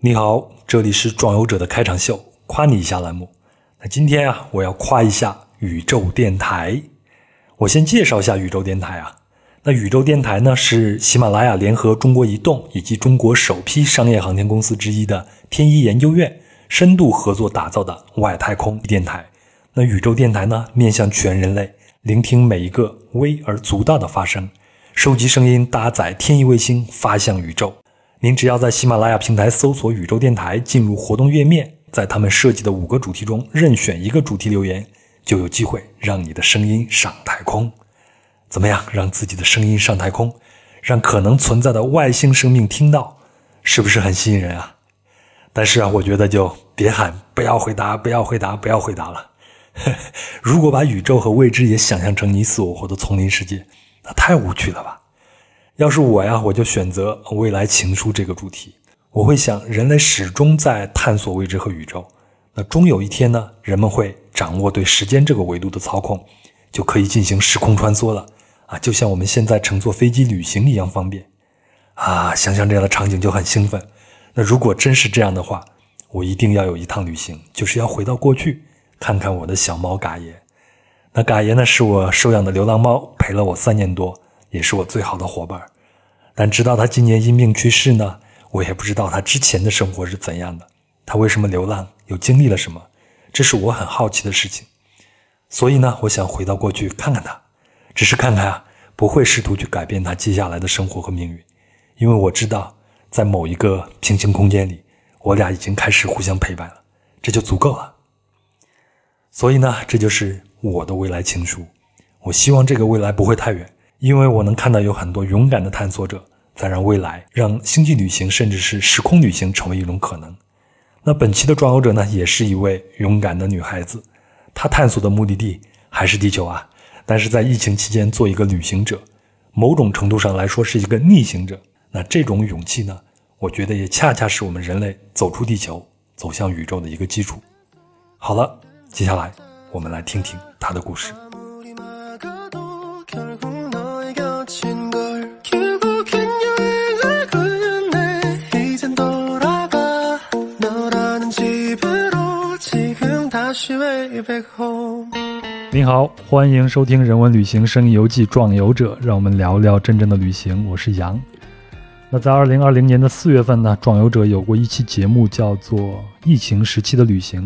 你好，这里是壮游者的开场秀，夸你一下栏目。那今天啊，我要夸一下宇宙电台。我先介绍一下宇宙电台啊。那宇宙电台呢，是喜马拉雅联合中国移动以及中国首批商业航天公司之一的天一研究院深度合作打造的外太空电台。那宇宙电台呢，面向全人类，聆听每一个微而足道的发声，收集声音，搭载天一卫星发向宇宙。您只要在喜马拉雅平台搜索“宇宙电台”，进入活动页面，在他们设计的五个主题中任选一个主题留言，就有机会让你的声音上太空。怎么样？让自己的声音上太空，让可能存在的外星生命听到，是不是很吸引人啊？但是啊，我觉得就别喊“不要回答，不要回答，不要回答”了。如果把宇宙和未知也想象成你死我活的丛林世界，那太无趣了吧？要是我呀，我就选择未来情书这个主题。我会想，人类始终在探索未知和宇宙，那终有一天呢，人们会掌握对时间这个维度的操控，就可以进行时空穿梭了啊，就像我们现在乘坐飞机旅行一样方便啊！想想这样的场景就很兴奋。那如果真是这样的话，我一定要有一趟旅行，就是要回到过去，看看我的小猫嘎爷。那嘎爷呢，是我收养的流浪猫，陪了我三年多。也是我最好的伙伴，但直到他今年因病去世呢，我也不知道他之前的生活是怎样的，他为什么流浪，又经历了什么，这是我很好奇的事情。所以呢，我想回到过去看看他，只是看看啊，不会试图去改变他接下来的生活和命运，因为我知道，在某一个平行空间里，我俩已经开始互相陪伴了，这就足够了。所以呢，这就是我的未来情书。我希望这个未来不会太远。因为我能看到有很多勇敢的探索者在让未来、让星际旅行，甚至是时空旅行成为一种可能。那本期的壮游者呢，也是一位勇敢的女孩子，她探索的目的地还是地球啊。但是在疫情期间做一个旅行者，某种程度上来说是一个逆行者。那这种勇气呢，我觉得也恰恰是我们人类走出地球、走向宇宙的一个基础。好了，接下来我们来听听她的故事。你好，欢迎收听《人文旅行声音游记·壮游者》，让我们聊聊真正的旅行。我是杨。那在二零二零年的四月份呢，《壮游者》有过一期节目，叫做《疫情时期的旅行》。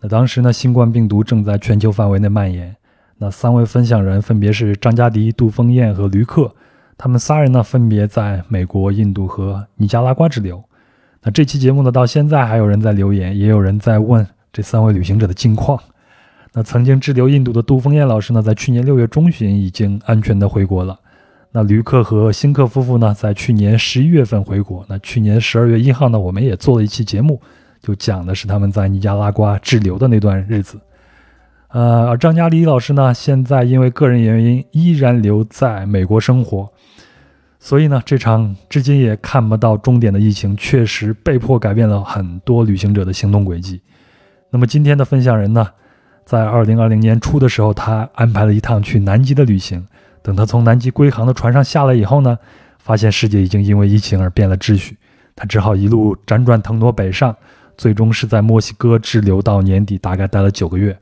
那当时呢，新冠病毒正在全球范围内蔓延。那三位分享人分别是张嘉迪、杜峰燕和驴克，他们仨人呢，分别在美国、印度和尼加拉瓜滞留。那这期节目呢，到现在还有人在留言，也有人在问这三位旅行者的近况。那曾经滞留印度的杜峰燕老师呢，在去年六月中旬已经安全的回国了。那旅客和辛克夫妇呢，在去年十一月份回国。那去年十二月一号呢，我们也做了一期节目，就讲的是他们在尼加拉瓜滞留的那段日子。呃，而张嘉黎老师呢，现在因为个人原因依然留在美国生活。所以呢，这场至今也看不到终点的疫情，确实被迫改变了很多旅行者的行动轨迹。那么今天的分享人呢？在二零二零年初的时候，他安排了一趟去南极的旅行。等他从南极归航的船上下来以后呢，发现世界已经因为疫情而变了秩序。他只好一路辗转腾挪北上，最终是在墨西哥滞留到年底，大概待了九个月。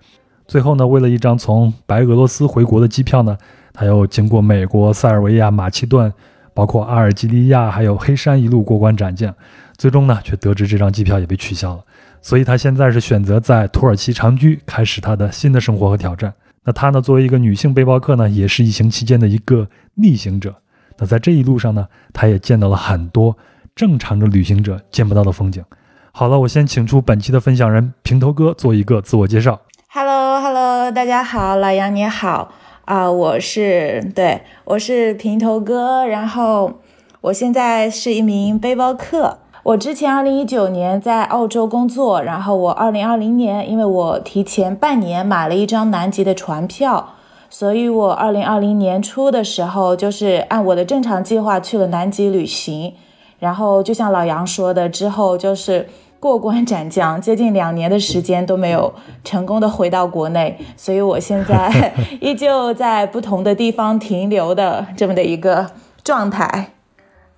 最后呢，为了一张从白俄罗斯回国的机票呢，他又经过美国、塞尔维亚、马其顿，包括阿尔及利亚，还有黑山一路过关斩将，最终呢，却得知这张机票也被取消了。所以，他现在是选择在土耳其长居，开始他的新的生活和挑战。那他呢，作为一个女性背包客呢，也是疫情期间的一个逆行者。那在这一路上呢，他也见到了很多正常的旅行者见不到的风景。好了，我先请出本期的分享人平头哥做一个自我介绍。Hello，Hello，大家好，老杨你好啊，我是对，我是平头哥，然后我现在是一名背包客。我之前二零一九年在澳洲工作，然后我二零二零年，因为我提前半年买了一张南极的船票，所以我二零二零年初的时候，就是按我的正常计划去了南极旅行。然后就像老杨说的，之后就是过关斩将，接近两年的时间都没有成功的回到国内，所以我现在 依旧在不同的地方停留的这么的一个状态，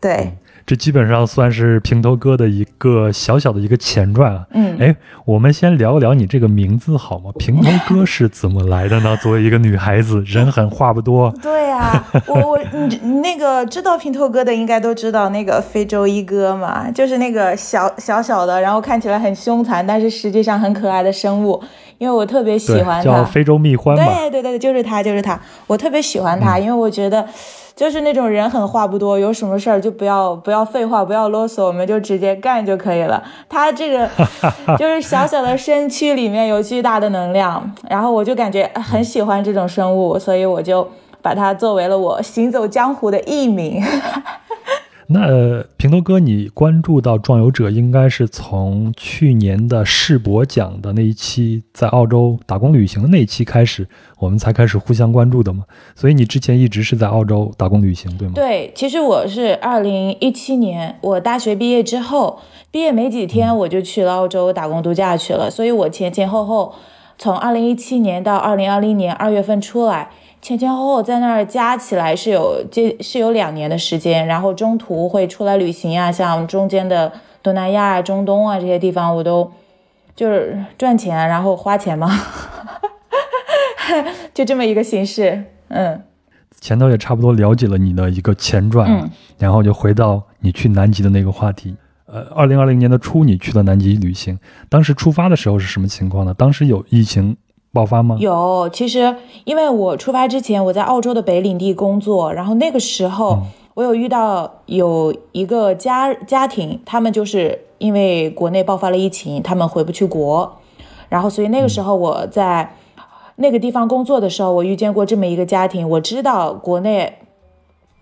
对。这基本上算是平头哥的一个小小的一个前传啊。嗯，哎，我们先聊聊你这个名字好吗？平头哥是怎么来的呢？作为一个女孩子，人狠话不多。对啊、我我你你那个知道平头哥的应该都知道那个非洲一哥嘛，就是那个小小小的，然后看起来很凶残，但是实际上很可爱的生物。因为我特别喜，欢他，叫非洲蜜獾吧。对对对，就是他，就是他，我特别喜欢他，因为我觉得。就是那种人狠话不多，有什么事儿就不要不要废话，不要啰嗦，我们就直接干就可以了。他这个 就是小小的身躯里面有巨大的能量，然后我就感觉很喜欢这种生物，所以我就把它作为了我行走江湖的艺名。那、呃平头哥，你关注到壮游者，应该是从去年的世博奖的那一期，在澳洲打工旅行的那一期开始，我们才开始互相关注的嘛。所以你之前一直是在澳洲打工旅行，对吗？对，其实我是二零一七年，我大学毕业之后，毕业没几天我就去了澳洲打工度假去了，所以我前前后后从二零一七年到二零二零年二月份出来，前前后后在那儿加起来是有这是有两年的时间，然后中途会出来旅行啊，像中间的东南亚、中东啊这些地方，我都就是赚钱然后花钱嘛，就这么一个形式，嗯。前头也差不多了解了你的一个前传，嗯然后就回到你去南极的那个话题。呃，二零二零年的初，你去了南极旅行，当时出发的时候是什么情况呢？当时有疫情爆发吗？有，其实因为我出发之前，我在澳洲的北领地工作，然后那个时候我有遇到有一个家家庭，他们就是因为国内爆发了疫情，他们回不去国，然后所以那个时候我在那个地方工作的时候，我遇见过这么一个家庭，我知道国内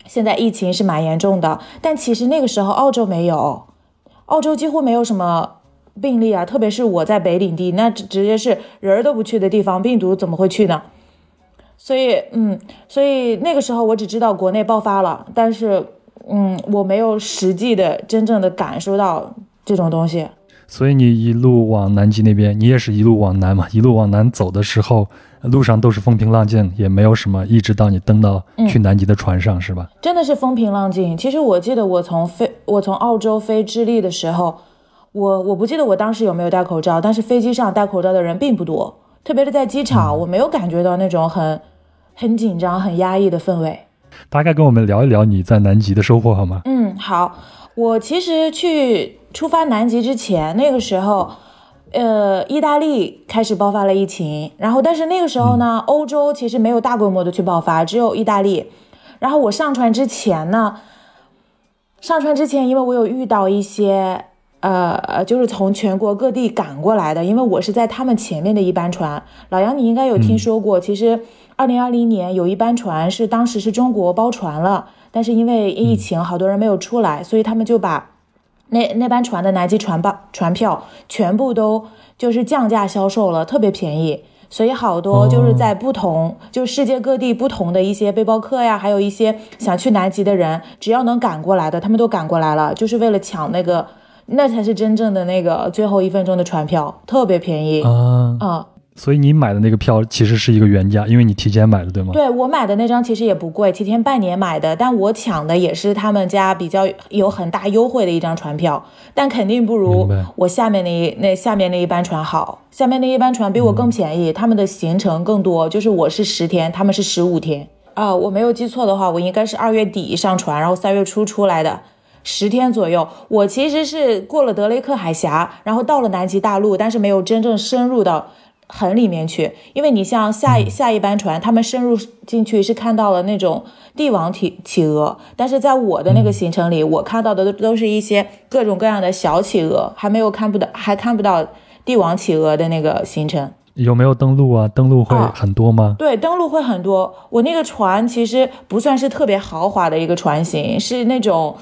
现在疫情是蛮严重的，但其实那个时候澳洲没有，澳洲几乎没有什么病例啊，特别是我在北领地，那直直接是人儿都不去的地方，病毒怎么会去呢？所以，嗯，所以那个时候我只知道国内爆发了，但是，嗯，我没有实际的真正的感受到这种东西。所以你一路往南极那边，你也是一路往南嘛，一路往南走的时候，路上都是风平浪静，也没有什么，一直到你登到去南极的船上，是吧？真的是风平浪静。其实我记得我从飞，我从澳洲飞智利的时候，我我不记得我当时有没有戴口罩，但是飞机上戴口罩的人并不多，特别是在机场，我没有感觉到那种很很紧张、很压抑的氛围。大概跟我们聊一聊你在南极的收获好吗？嗯，好，我其实去出发南极之前，那个时候，呃，意大利开始爆发了疫情，然后但是那个时候呢，欧洲其实没有大规模的去爆发，只有意大利。然后我上船之前呢，上船之前，因为我有遇到一些。呃呃，就是从全国各地赶过来的，因为我是在他们前面的一班船。老杨，你应该有听说过，其实二零二零年有一班船是当时是中国包船了，但是因为疫情，好多人没有出来，所以他们就把那那班船的南极船票船票全部都就是降价销售了，特别便宜。所以好多就是在不同，就世界各地不同的一些背包客呀，还有一些想去南极的人，只要能赶过来的，他们都赶过来了，就是为了抢那个。那才是真正的那个最后一分钟的船票，特别便宜。啊，嗯，所以你买的那个票其实是一个原价，因为你提前买的，对吗？对我买的那张其实也不贵，提前半年买的，但我抢的也是他们家比较有很大优惠的一张船票，但肯定不如我下面那一那下面那一班船好。下面那一班船比我更便宜，他们的行程更多，就是我是十天，他们是十五天。啊、我没有记错的话，我应该是二月底上船，然后三月初出来的。十天左右，我其实是过了德雷克海峡，然后到了南极大陆，但是没有真正深入到很里面去。因为你像下一下一班船，他们深入进去是看到了那种帝王企企鹅，但是在我的那个行程里，我看到的都都是一些各种各样的小企鹅，还没有看不到，还看不到帝王企鹅的那个行程。有没有登陆啊？登陆会啊很多吗？对，登陆会很多。我那个船其实不算是特别豪华的一个船型，是那种，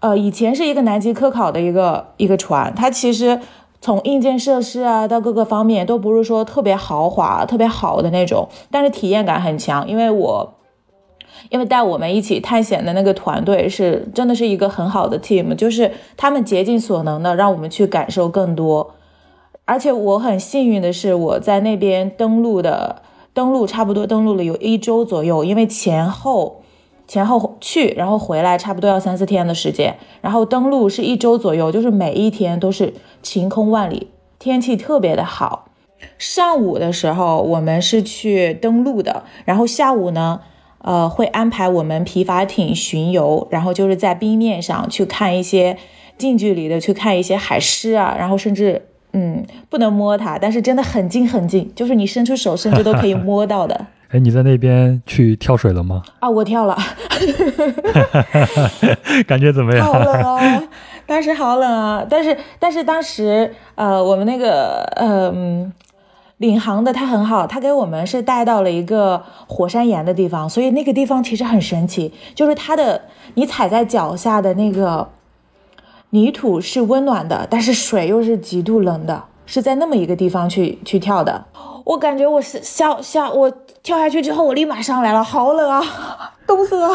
呃，以前是一个南极科考的一个一个船，它其实从硬件设施啊到各个方面都不是说特别豪华、特别好的那种，但是体验感很强。因为我，因为带我们一起探险的那个团队是真的是一个很好的 team，就是他们竭尽所能的让我们去感受更多。而且我很幸运的是，我在那边登陆的登陆差不多登陆了有一周左右，因为前后前后去，然后回来差不多要三四天的时间，然后登陆是一周左右，就是每一天都是晴空万里，天气特别的好。上午的时候我们是去登陆的，然后下午呢，呃，会安排我们皮筏艇巡游，然后就是在冰面上去看一些近距离的去看一些海狮啊，然后甚至嗯不能摸它，但是真的很近很近，就是你伸出手甚至都可以摸到的。哎，你在那边去跳水了吗？啊，我跳了，感觉怎么样？好冷啊！当时好冷啊！但是但是当时呃，我们那个呃领航的他很好，他给我们是带到了一个火山岩的地方，所以那个地方其实很神奇，就是它的你踩在脚下的那个泥土是温暖的，但是水又是极度冷的，是在那么一个地方去去跳的。我感觉我是下下我跳下去之后，我立马上来了，好冷啊，冻死了，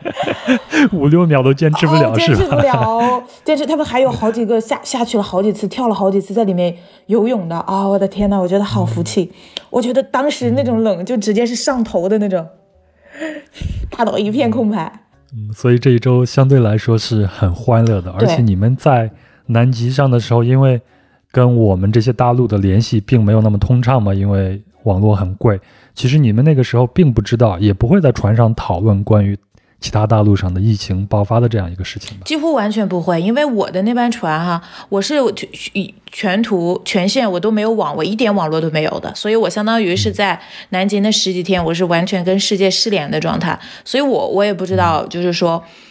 五六秒都坚持不了，坚持不了，坚持。他们还有好几个下下去了好几次，跳了好几次，在里面游泳的啊！我的天呐，我觉得好服气。我觉得当时那种冷就直接是上头的那种，大脑一片空白。嗯，所以这一周相对来说是很欢乐的，而且你们在南极上的时候，因为。跟我们这些大陆的联系并没有那么通畅嘛，因为网络很贵。其实你们那个时候并不知道，也不会在船上讨论关于其他大陆上的疫情爆发的这样一个事情吧？几乎完全不会，因为我的那班船哈，我是全全图全线我都没有网，我一点网络都没有的，所以我相当于是在南京那十几天，我是完全跟世界失联的状态，所以我我也不知道，就是说。嗯，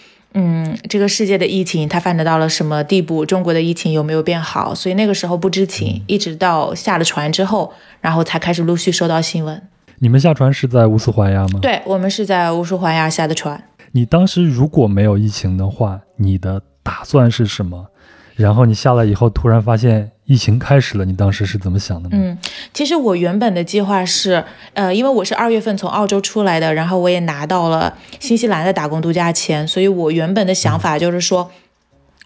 这个世界的疫情它发展到了什么地步？中国的疫情有没有变好？所以那个时候不知情，一直到下了船之后，然后才开始陆续收到新闻。你们下船是在乌斯怀亚吗？对，我们是在乌斯怀亚下的船。你当时如果没有疫情的话，你的打算是什么？然后你下来以后，突然发现疫情开始了，你当时是怎么想的呢？嗯，其实我原本的计划是，呃，因为我是二月份从澳洲出来的，然后我也拿到了新西兰的打工度假签，所以我原本的想法就是说，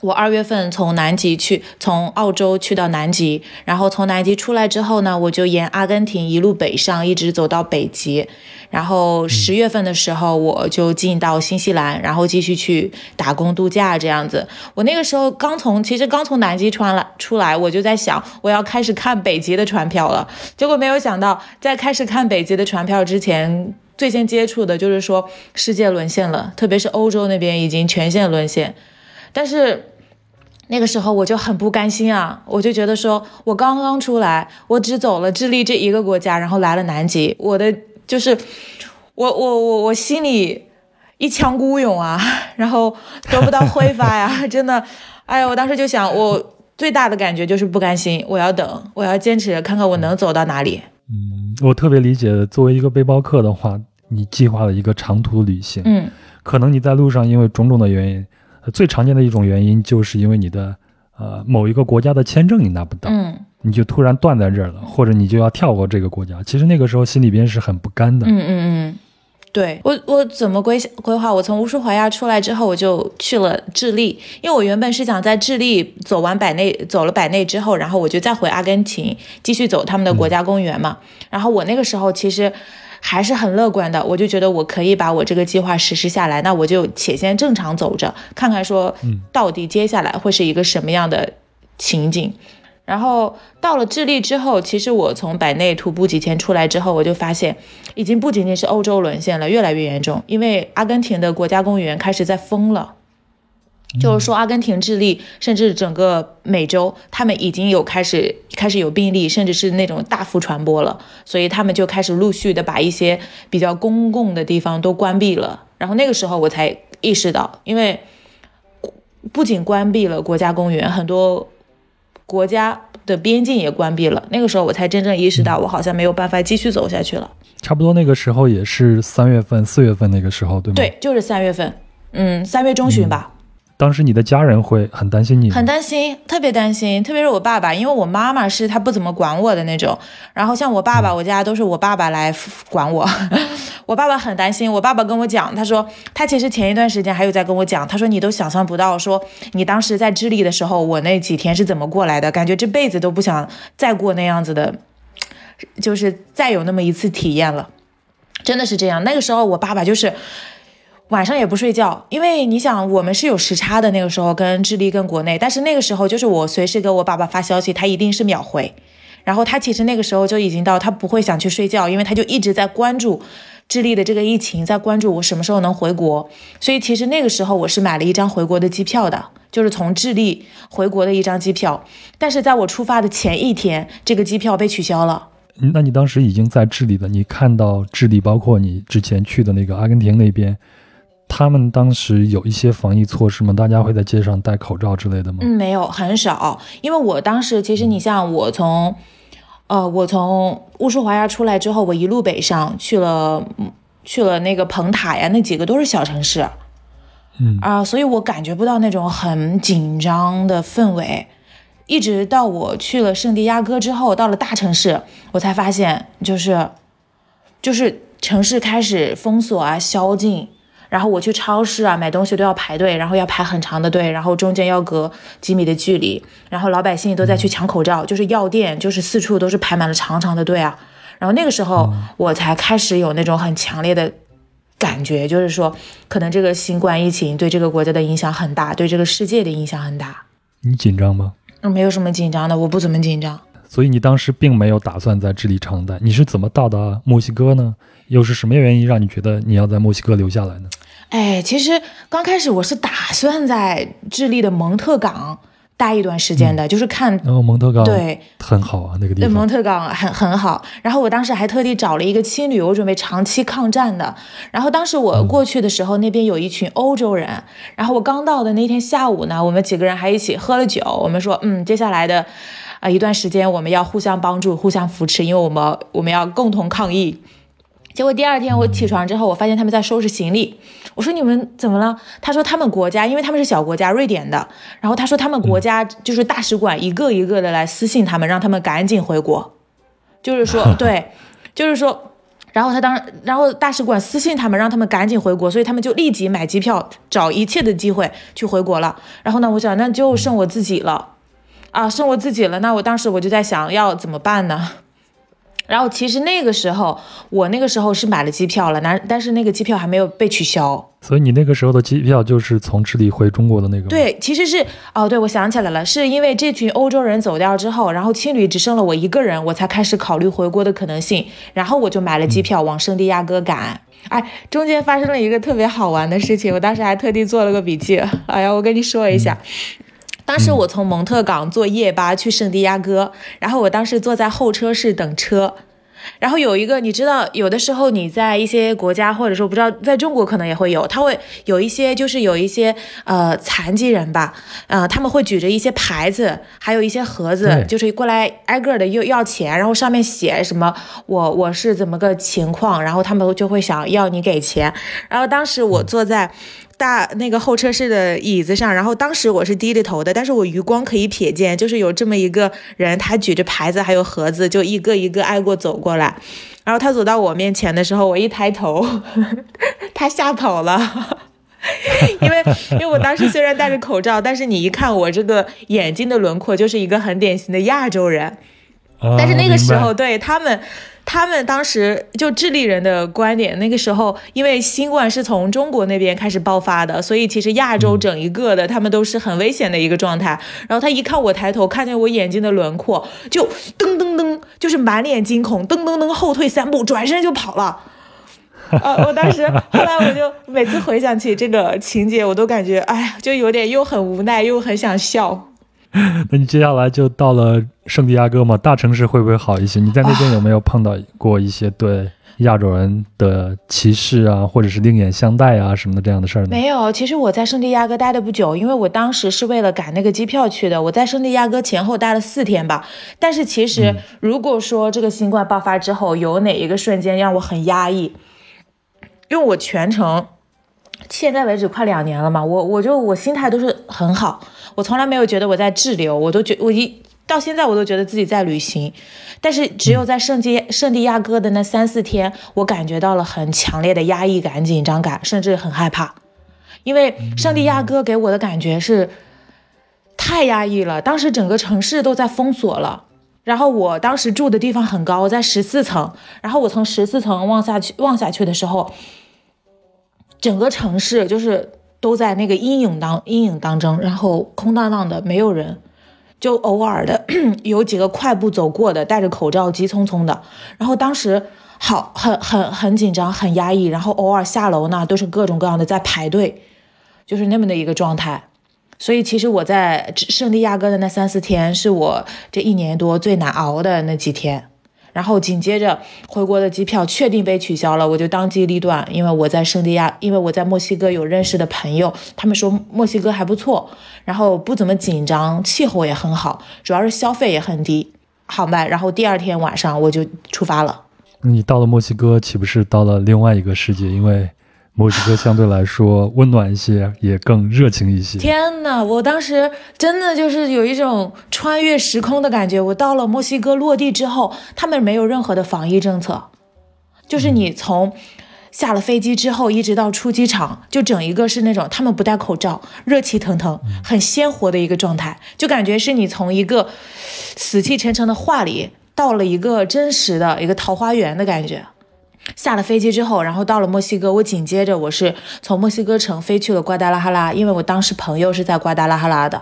我二月份从南极去，从澳洲去到南极，然后从南极出来之后呢，我就沿阿根廷一路北上，一直走到北极。然后十月份的时候，我就进到新西兰，然后继续去打工度假这样子。我那个时候刚从，其实刚从南极穿了出来，我就在想，我要开始看北极的船票了。结果没有想到，在开始看北极的船票之前，最先接触的就是说世界沦陷了，特别是欧洲那边已经全线沦陷。但是那个时候我就很不甘心啊，我就觉得说我刚刚出来，我只走了智利这一个国家，然后来了南极，我的。就是我我我我心里一腔孤勇啊，然后得不到挥发呀，真的，哎呀，我当时就想，我最大的感觉就是不甘心，我要等，我要坚持，看看我能走到哪里。嗯，我特别理解，作为一个背包客的话，你计划了一个长途旅行，嗯，可能你在路上因为种种的原因，最常见的一种原因就是因为你的呃某一个国家的签证你拿不到，嗯。你就突然断在这儿了，或者你就要跳过这个国家。其实那个时候心里边是很不甘的。嗯嗯嗯，对我我怎么规规划？我从乌苏怀亚出来之后，我就去了智利，因为我原本是想在智利走完百内，走了百内之后，然后我就再回阿根廷继续走他们的国家公园嘛。然后我那个时候其实还是很乐观的，我就觉得我可以把我这个计划实施下来。那我就且先正常走着，看看说到底接下来会是一个什么样的情景。然后到了智利之后，其实我从百内徒步几天出来之后，我就发现，已经不仅仅是欧洲沦陷了，越来越严重。因为阿根廷的国家公园开始在封了，就是说阿根廷、智利，甚至整个美洲，他们已经有开始开始有病例，甚至是那种大幅传播了。所以他们就开始陆续的把一些比较公共的地方都关闭了。然后那个时候我才意识到，因为不仅关闭了国家公园，很多。国家的边境也关闭了，那个时候我才真正意识到，我好像没有办法继续走下去了。差不多那个时候也是三月份、四月份那个时候，对吗？对，就是三月份，嗯，三月中旬吧。当时你的家人会很担心你，很担心，特别担心，特别是我爸爸，因为我妈妈是她不怎么管我的那种。然后像我爸爸，我家都是我爸爸来管我。我爸爸很担心，我爸爸跟我讲，他说他其实前一段时间还有在跟我讲，他说你都想象不到，说你当时在智利的时候，我那几天是怎么过来的，感觉这辈子都不想再过那样子的，就是再有那么一次体验了，真的是这样。那个时候我爸爸就是。晚上也不睡觉，因为你想，我们是有时差的，那个时候跟智利跟国内，但是那个时候就是我随时给我爸爸发消息，他一定是秒回。然后他其实那个时候就已经到，他不会想去睡觉，因为他就一直在关注智利的这个疫情，在关注我什么时候能回国。所以其实那个时候我是买了一张回国的机票的，就是从智利回国的一张机票。但是在我出发的前一天，这个机票被取消了。那你当时已经在智利了，你看到智利，包括你之前去的那个阿根廷那边。他们当时有一些防疫措施吗？大家会在街上戴口罩之类的吗？嗯，没有，很少。因为我当时其实你像我从，呃，我从乌苏华亚出来之后，我一路北上去了，去了那个蓬塔呀，那几个都是小城市，嗯啊，所以我感觉不到那种很紧张的氛围。一直到我去了圣地亚哥之后，到了大城市，我才发现就是，就是城市开始封锁啊，宵禁。然后我去超市啊买东西都要排队，然后要排很长的队，然后中间要隔几米的距离，然后老百姓都在去抢口罩，就是药店就是四处都是排满了长长的队啊。然后那个时候我才开始有那种很强烈的感觉，就是说可能这个新冠疫情对这个国家的影响很大，对这个世界的影响很大。你紧张吗？嗯，没有什么紧张的，我不怎么紧张。所以你当时并没有打算在智利长待，你是怎么到达墨西哥呢？又是什么原因让你觉得你要在墨西哥留下来呢？哎，其实刚开始我是打算在智利的蒙特港待一段时间的，就是看然哦，蒙特港对很好啊，那个地方对蒙特港很很好。然后我当时还特地找了一个青旅，我准备长期抗战的。然后当时我过去的时候，那边有一群欧洲人。然后我刚到的那天下午呢，我们几个人还一起喝了酒。我们说，嗯，接下来的啊一段时间我们要互相帮助、互相扶持，因为我们我们要共同抗疫。结果第二天我起床之后，我发现他们在收拾行李。我说你们怎么了？他说他们国家，因为他们是小国家，瑞典的。然后他说他们国家就是大使馆一个一个的来私信他们，让他们赶紧回国。就是说，对，就是说，然后他当，然后大使馆私信他们，让他们赶紧回国，所以他们就立即买机票，找一切的机会去回国了。然后呢，我想那就剩我自己了，啊，剩我自己了。那我当时我就在想要怎么办呢？然后其实那个时候，我那个时候是买了机票了，但但是那个机票还没有被取消。所以你那个时候的机票就是从智利回中国的那个？对，其实是哦，对，我想起来了，是因为这群欧洲人走掉之后，然后青旅只剩了我一个人，我才开始考虑回国的可能性。然后我就买了机票往圣地亚哥赶。哎，中间发生了一个特别好玩的事情，我当时还特地做了个笔记。哎呀，我跟你说一下。当时我从蒙特港坐夜巴去圣地亚哥，然后我当时坐在候车室等车，然后有一个你知道，有的时候你在一些国家，或者说不知道在中国可能也会有，他会有一些就是有一些呃残疾人吧，呃他们会举着一些牌子，还有一些盒子，就是过来挨个的要要钱，然后上面写什么我我是怎么个情况，然后他们就会想要你给钱，然后当时我坐在。大那个候车室的椅子上，然后当时我是低着头的，但是我余光可以瞥见，就是有这么一个人，他举着牌子还有盒子，就一个一个挨过走过来，然后他走到我面前的时候，我一抬头，他吓跑了，因为因为我当时虽然戴着口罩，但是你一看我这个眼睛的轮廓，就是一个很典型的亚洲人，但是那个时候对他们。他们当时就智利人的观点，那个时候因为新冠是从中国那边开始爆发的，所以其实亚洲整一个的他们都是很危险的一个状态。然后他一看我抬头，看见我眼睛的轮廓，就噔噔噔，就是满脸惊恐，噔噔噔后退三步，转身就跑了。呃，我当时后来我就每次回想起这个情节，我都感觉哎呀，就有点又很无奈，又很想笑。那你接下来就到了圣地亚哥嘛？大城市会不会好一些？你在那边有没有碰到过一些对亚洲人的歧视啊，或者是另眼相待啊什么的这样的事儿呢？没有，其实我在圣地亚哥待的不久，因为我当时是为了赶那个机票去的。我在圣地亚哥前后待了四天吧。但是其实如果说这个新冠爆发之后有哪一个瞬间让我很压抑，因为我全程现在为止快两年了嘛，我我就我心态都是很好。我从来没有觉得我在滞留，我都觉我一到现在我都觉得自己在旅行，但是只有在圣地圣地亚哥的那三四天，我感觉到了很强烈的压抑感、紧张感，甚至很害怕，因为圣地亚哥给我的感觉是太压抑了。当时整个城市都在封锁了，然后我当时住的地方很高，在十四层，然后我从十四层望下去望下去的时候。整个城市就是都在那个阴影当阴影当中，然后空荡荡的，没有人，就偶尔的 有几个快步走过的，戴着口罩，急匆匆的。然后当时好很很很紧张，很压抑。然后偶尔下楼呢，都是各种各样的在排队，就是那么的一个状态。所以其实我在圣地亚哥的那三四天，是我这一年多最难熬的那几天。然后紧接着回国的机票确定被取消了，我就当机立断，因为我在圣地亚，因为我在墨西哥有认识的朋友，他们说墨西哥还不错，然后不怎么紧张，气候也很好，主要是消费也很低，好卖。然后第二天晚上我就出发了。你到了墨西哥，岂不是到了另外一个世界？因为。墨西哥相对来说温暖一些，也更热情一些。天哪，我当时真的就是有一种穿越时空的感觉。我到了墨西哥落地之后，他们没有任何的防疫政策，就是你从下了飞机之后一直到出机场，就整一个是那种他们不戴口罩，热气腾腾，很鲜活的一个状态，就感觉是你从一个死气沉沉的画里到了一个真实的一个桃花源的感觉。下了飞机之后，然后到了墨西哥，我紧接着我是从墨西哥城飞去了瓜达拉哈拉，因为我当时朋友是在瓜达拉哈拉的，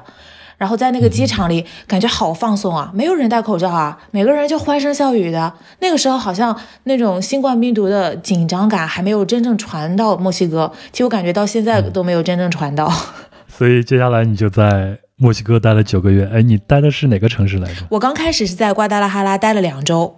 然后在那个机场里感觉好放松啊，没有人戴口罩啊，每个人就欢声笑语的。那个时候好像那种新冠病毒的紧张感还没有真正传到墨西哥，其实我感觉到现在都没有真正传到。所以接下来你就在墨西哥待了九个月，哎，你待的是哪个城市来着？我刚开始是在瓜达拉哈拉待了两周。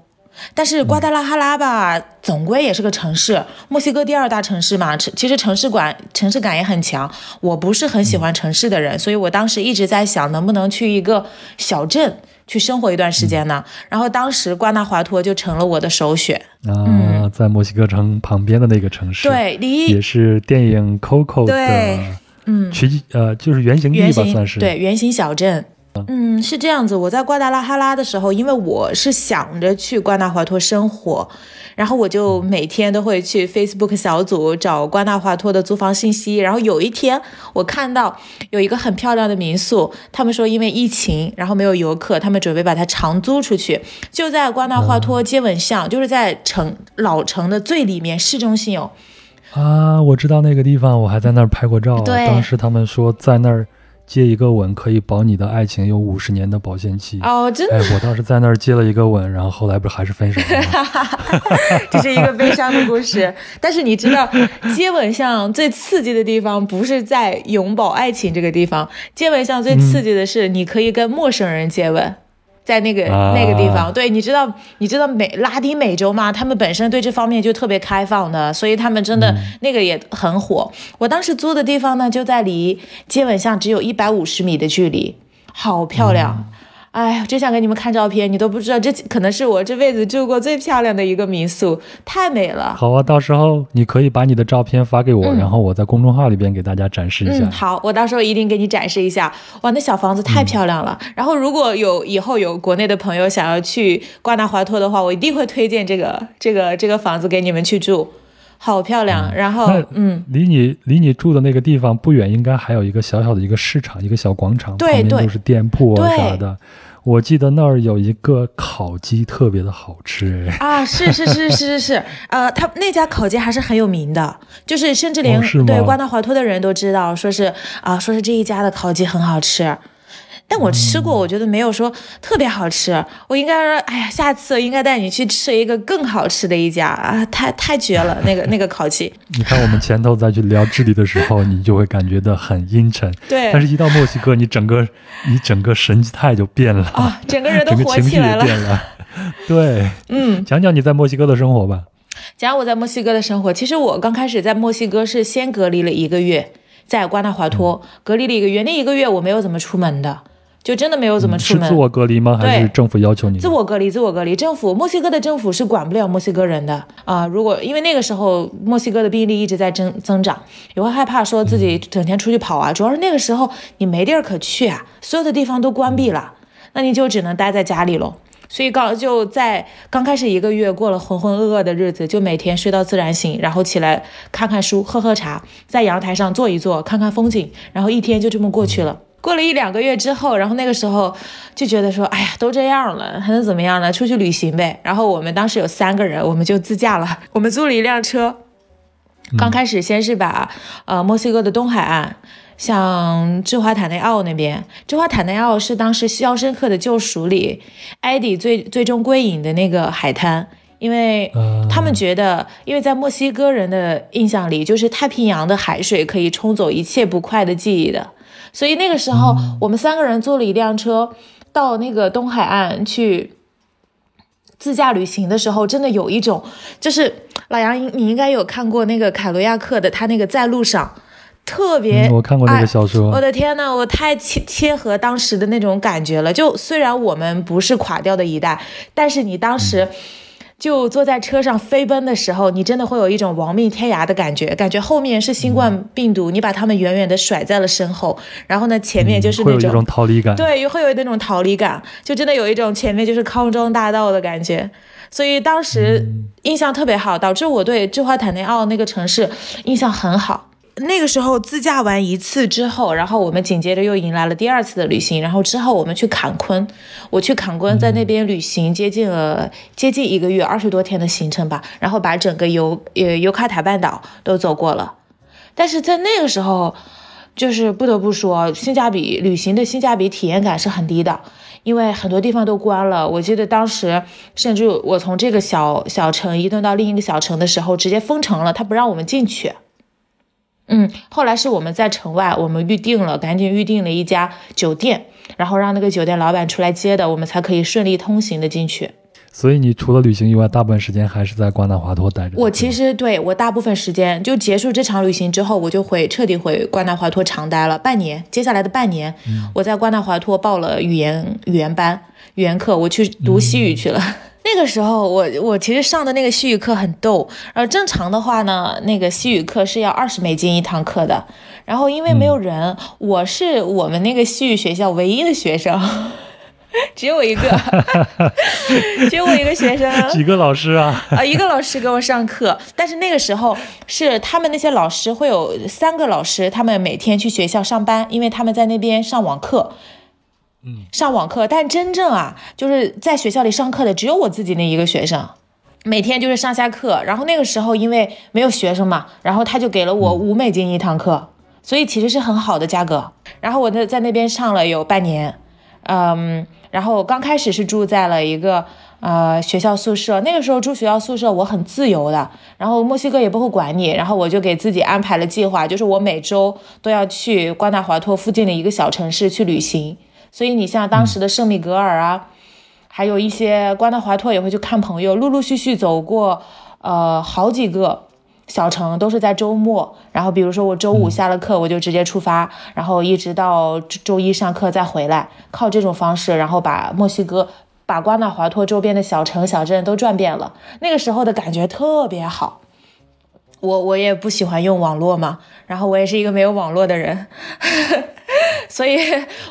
但是瓜达拉哈拉吧，总归也是个城市，墨西哥第二大城市嘛，城其实城市感城市感也很强。我不是很喜欢城市的人，所以我当时一直在想，能不能去一个小镇去生活一段时间呢？然后当时瓜纳华托就成了我的首选啊，在墨西哥城旁边的那个城市，对，离也是电影 Coco 的，嗯，取呃就是原型地吧，算是对原型小镇。嗯，是这样子。我在瓜达拉哈拉的时候，因为我是想着去瓜纳华托生活，然后我就每天都会去 Facebook 小组找瓜纳华托的租房信息。然后有一天，我看到有一个很漂亮的民宿，他们说因为疫情，然后没有游客，他们准备把它长租出去，就在瓜纳华托接吻巷，就是在城老城的最里面，市中心有。啊，我知道那个地方，我还在那儿拍过照。对，当时他们说在那儿。接一个吻可以保你的爱情有五十年的保鲜期哦，真的。哎，我当时在那儿接了一个吻，然后后来不是还是分手了吗？这是一个悲伤的故事。但是你知道，接吻像最刺激的地方不是在永葆爱情这个地方，接吻像最刺激的是你可以跟陌生人接吻。在那个那个地方，对，你知道你知道美拉丁美洲吗？他们本身对这方面就特别开放的，所以他们真的那个也很火。我当时租的地方呢，就在离接吻巷只有一百五十米的距离，好漂亮。哎呀，真想给你们看照片，你都不知道，这可能是我这辈子住过最漂亮的一个民宿，太美了。好啊，到时候你可以把你的照片发给我，然后我在公众号里边给大家展示一下。好，我到时候一定给你展示一下。哇，那小房子太漂亮了。然后如果有以后有国内的朋友想要去瓜纳华托的话，我一定会推荐这个这个这个房子给你们去住，好漂亮。然后，嗯，离你离你住的那个地方不远，应该还有一个小小的一个市场，一个小广场，旁边都是店铺啊啥的。我记得那儿有一个烤鸡特别的好吃啊！是是是是是是，呃，他那家烤鸡还是很有名的，就是甚至连对瓜纳华托的人都知道，说是啊，说是这一家的烤鸡很好吃。但我吃过，我觉得没有说特别好吃。我应该说，哎呀，下次应该带你去吃一个更好吃的一家啊！太太绝了，那个那个烤鸡。你看，我们前头再去聊智利的时候，你就会感觉到很阴沉。对。但是，一到墨西哥，你整个你整个神态就变了啊，整个人 都活起来了。变了。对。嗯。讲讲你在墨西哥的生活吧。讲我在墨西哥的生活。其实我刚开始在墨西哥是先隔离了一个月，在瓜纳华托隔离了一个月，那一个月我没有怎么出门的。就真的没有怎么出门？是自我隔离吗？还是政府要求你？自我隔离，自我隔离。政府，墨西哥的政府是管不了墨西哥人的啊。如果因为那个时候墨西哥的病例一直在增增长，也会害怕说自己整天出去跑啊。主要是那个时候你没地儿可去啊，所有的地方都关闭了，那你就只能待在家里喽。所以刚就在刚开始一个月过了浑浑噩噩的日子，就每天睡到自然醒，然后起来看看书，喝喝茶，在阳台上坐一坐，看看风景，然后一天就这么过去了。过了一两个月之后，然后那个时候就觉得说，哎呀，都这样了，还能怎么样呢？出去旅行呗。然后我们当时有三个人，我们就自驾了，我们租了一辆车，刚开始先是把呃墨西哥的东海岸，像智华坦内奥那边，智华坦内奥是当时《肖申克的救赎》里艾迪最最终归隐的那个海滩，因为他们觉得，因为在墨西哥人的印象里，就是太平洋的海水可以冲走一切不快的记忆的，所以那个时候我们三个人坐了一辆车到那个东海岸去。自驾旅行的时候，真的有一种，就是老杨，你应该有看过那个凯罗亚克的，他那个在路上，特别，我看过那个小说。我的天呐，我太切切合当时的那种感觉了。就虽然我们不是垮掉的一代，但是你当时。就坐在车上飞奔的时候，你真的会有一种亡命天涯的感觉，感觉后面是新冠病毒，你把他们远远的甩在了身后，然后呢，前面就是那种逃离感，对，会有那种逃离感，就真的有一种前面就是康庄大道的感觉，所以当时印象特别好，导致我对智华坦内奥那个城市印象很好。那个时候自驾完一次之后，然后我们紧接着又迎来了第二次的旅行。然后之后我们去坎昆，我去坎昆在那边旅行，接近了接近一个月，二十多天的行程吧。然后把整个尤呃尤卡塔半岛都走过了。但是在那个时候，就是不得不说，性价比旅行的性价比体验感是很低的，因为很多地方都关了。我记得当时甚至我从这个小小城移动到另一个小城的时候，直接封城了，他不让我们进去。嗯，后来是我们在城外，我们预定了，赶紧预定了一家酒店，然后让那个酒店老板出来接的，我们才可以顺利通行的进去。所以你除了旅行以外，大部分时间还是在瓜纳华托待着。我其实对我大部分时间就结束这场旅行之后，我就回彻底回瓜纳华托长待了半年。接下来的半年，我在瓜纳华托报了语言语言班、语言课，我去读西语去了。那个时候，我我其实上的那个西语课很逗，呃，正常的话呢，那个西语课是要二十美金一堂课的，然后因为没有人，我是我们那个西语学校唯一的学生，只有我一个，只有我一个学生，几个老师啊？啊，一个老师给我上课，但是那个时候是他们那些老师会有三个老师，他们每天去学校上班，因为他们在那边上网课。嗯，上网课，但真正啊，就是在学校里上课的只有我自己那一个学生，每天就是上下课。然后那个时候因为没有学生嘛，然后他就给了我五美金一堂课，所以其实是很好的价格。然后我在在那边上了有半年，嗯，然后刚开始是住在了一个呃学校宿舍，那个时候住学校宿舍我很自由的，然后墨西哥也不会管你，然后我就给自己安排了计划，就是我每周都要去瓜纳华托附近的一个小城市去旅行。所以你像当时的圣米格尔啊，还有一些瓜纳华托也会去看朋友，陆陆续续走过，呃，好几个小城都是在周末。然后比如说我周五下了课，我就直接出发，然后一直到周一上课再回来，靠这种方式，然后把墨西哥、把瓜纳华托周边的小城小镇都转遍了。那个时候的感觉特别好。我我也不喜欢用网络嘛，然后我也是一个没有网络的人。所以，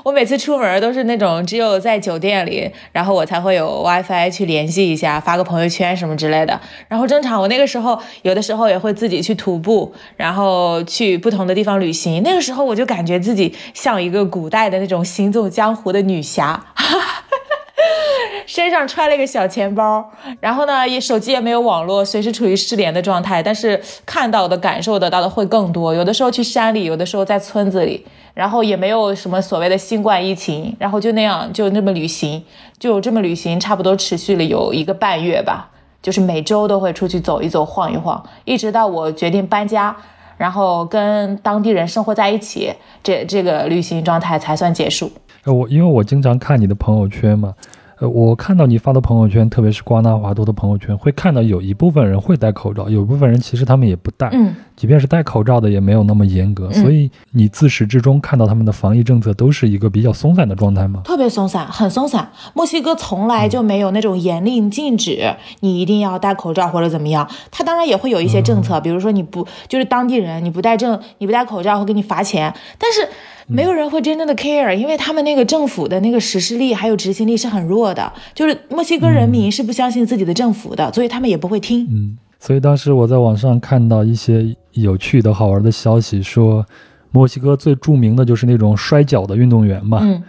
我每次出门都是那种只有在酒店里，然后我才会有 WiFi 去联系一下，发个朋友圈什么之类的。然后正常，我那个时候有的时候也会自己去徒步，然后去不同的地方旅行。那个时候我就感觉自己像一个古代的那种行走江湖的女侠。身上揣了一个小钱包，然后呢，也手机也没有网络，随时处于失联的状态。但是看到的、感受得到的会更多。有的时候去山里，有的时候在村子里，然后也没有什么所谓的新冠疫情，然后就那样就那么旅行，就这么旅行，差不多持续了有一个半月吧。就是每周都会出去走一走、晃一晃，一直到我决定搬家，然后跟当地人生活在一起，这这个旅行状态才算结束。我因为我经常看你的朋友圈嘛。呃，我看到你发的朋友圈，特别是瓜纳华多的朋友圈，会看到有一部分人会戴口罩，有一部分人其实他们也不戴。嗯，即便是戴口罩的，也没有那么严格。所以你自始至终看到他们的防疫政策都是一个比较松散的状态吗？特别松散，很松散。墨西哥从来就没有那种严令禁止你一定要戴口罩或者怎么样。他当然也会有一些政策，比如说你不就是当地人，你不戴证，你不戴口罩会给你罚钱。但是。没有人会真正的 care，因为他们那个政府的那个实施力还有执行力是很弱的，就是墨西哥人民是不相信自己的政府的，所以他们也不会听。嗯，所以当时我在网上看到一些有趣的好玩的消息，说墨西哥最著名的就是那种摔跤的运动员嘛，嗯，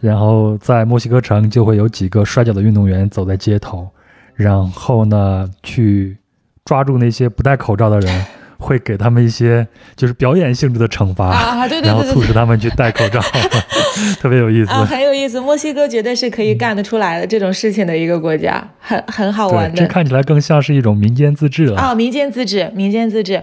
然后在墨西哥城就会有几个摔跤的运动员走在街头，然后呢去抓住那些不戴口罩的人。会给他们一些就是表演性质的惩罚，啊，对对然后促使他们去戴口罩，特别有意思。啊，很有意思。墨西哥绝对是可以干得出来的这种事情的一个国家，很很好，玩的。这看起来更像是一种民间自治了。啊，民间自治，民间自治。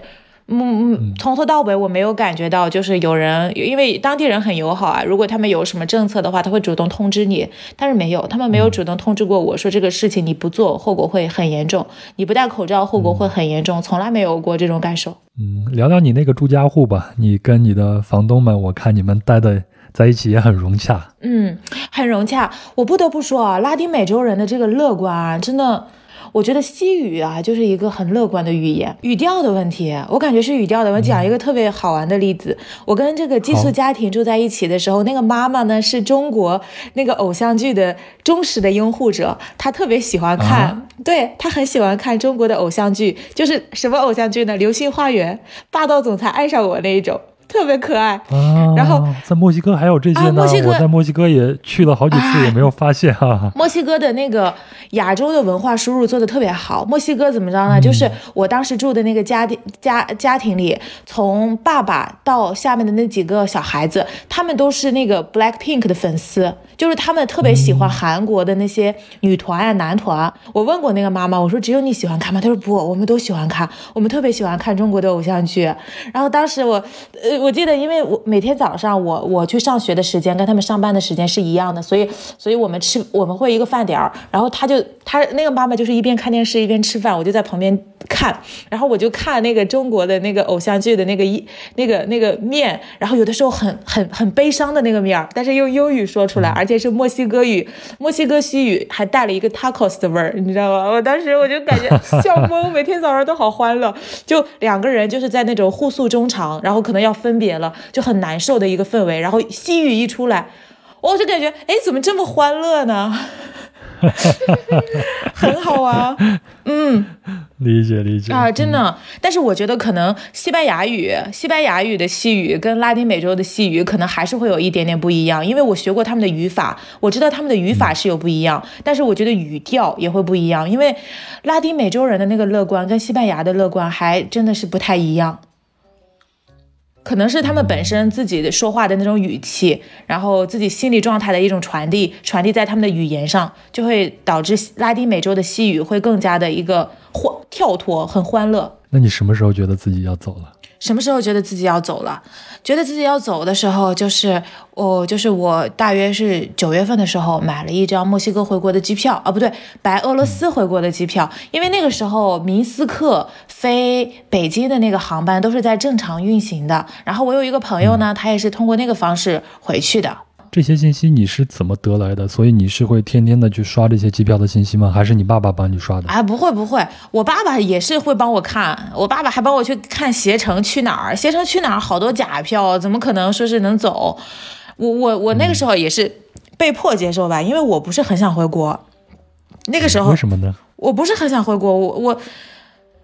嗯嗯，从头到尾我没有感觉到，就是有人，因为当地人很友好啊。如果他们有什么政策的话，他会主动通知你，但是没有，他们没有主动通知过我说这个事情你不做，后果会很严重；你不戴口罩，后果会很严重，从来没有过这种感受。嗯，聊聊你那个住家户吧。你跟你的房东们，我看你们待的在一起也很融洽。嗯，很融洽。我不得不说啊，拉丁美洲人的这个乐观啊，真的。我觉得西语啊，就是一个很乐观的语言。语调的问题，我感觉是语调的。我讲一个特别好玩的例子，我跟这个寄宿家庭住在一起的时候，那个妈妈呢是中国那个偶像剧的忠实的拥护者，她特别喜欢看，啊对她很喜欢看中国的偶像剧，就是什么偶像剧呢？《流星花园》《霸道总裁爱上我》那一种。特别可爱，啊，然后在墨西哥还有这些呢。啊墨西哥我在墨西哥也去了好几次，哎也没有发现哈、墨西哥的那个亚洲的文化输入做的特别好。墨西哥怎么着呢？就是我当时住的那个家庭家家庭里，从爸爸到下面的那几个小孩子，他们都是那个 Black Pink 的粉丝，就是他们特别喜欢韩国的那些女团啊、男团。我问过那个妈妈，我说只有你喜欢看吗？她说不，我们都喜欢看，我们特别喜欢看中国的偶像剧。然后当时我，呃，我记得，因为我每天早上我我去上学的时间跟他们上班的时间是一样的，所以所以我们吃我们会一个饭点儿，然后他就他那个妈妈就是一边看电视一边吃饭，我就在旁边看，然后我就看那个中国的那个偶像剧的那个一那个那个面，然后有的时候很很很悲伤的那个面儿，但是用英语说出来，而且是墨西哥语，墨西哥西语还带了一个 tacos 的味儿，你知道吗？我当时我就感觉 笑懵，每天早上都好欢乐，就两个人就是在那种互诉衷肠，然后可能要分别了，就很难受的一个氛围，然后西语一出来，我就感觉哎，怎么这么欢乐呢？很好啊，嗯。理解理解啊，真的。但是我觉得可能西班牙语、西班牙语的西语跟拉丁美洲的西语可能还是会有一点点不一样，因为我学过他们的语法，我知道他们的语法是有不一样，但是我觉得语调也会不一样，因为拉丁美洲人的那个乐观跟西班牙的乐观还真的是不太一样。可能是他们本身自己的说话的那种语气，然后自己心理状态的一种传递，传递在他们的语言上，就会导致拉丁美洲的西语会更加的一个欢跳脱，很欢乐。那你什么时候觉得自己要走了？什么时候觉得自己要走了？觉得自己要走的时候，就是我，就是我大约是九月份的时候买了一张墨西哥回国的机票啊，不对，白俄罗斯回国的机票，因为那个时候明斯克飞北京的那个航班都是在正常运行的。然后我有一个朋友呢，他也是通过那个方式回去的。这些信息你是怎么得来的？所以你是会天天的去刷这些机票的信息吗？还是你爸爸帮你刷的？啊，不会不会，我爸爸也是会帮我看，我爸爸还帮我去看携程去哪儿，携程去哪儿好多假票，怎么可能说是能走？我我我那个时候也是被迫接受吧，因为我不是很想回国，那个时候为什么呢？我不是很想回国，我我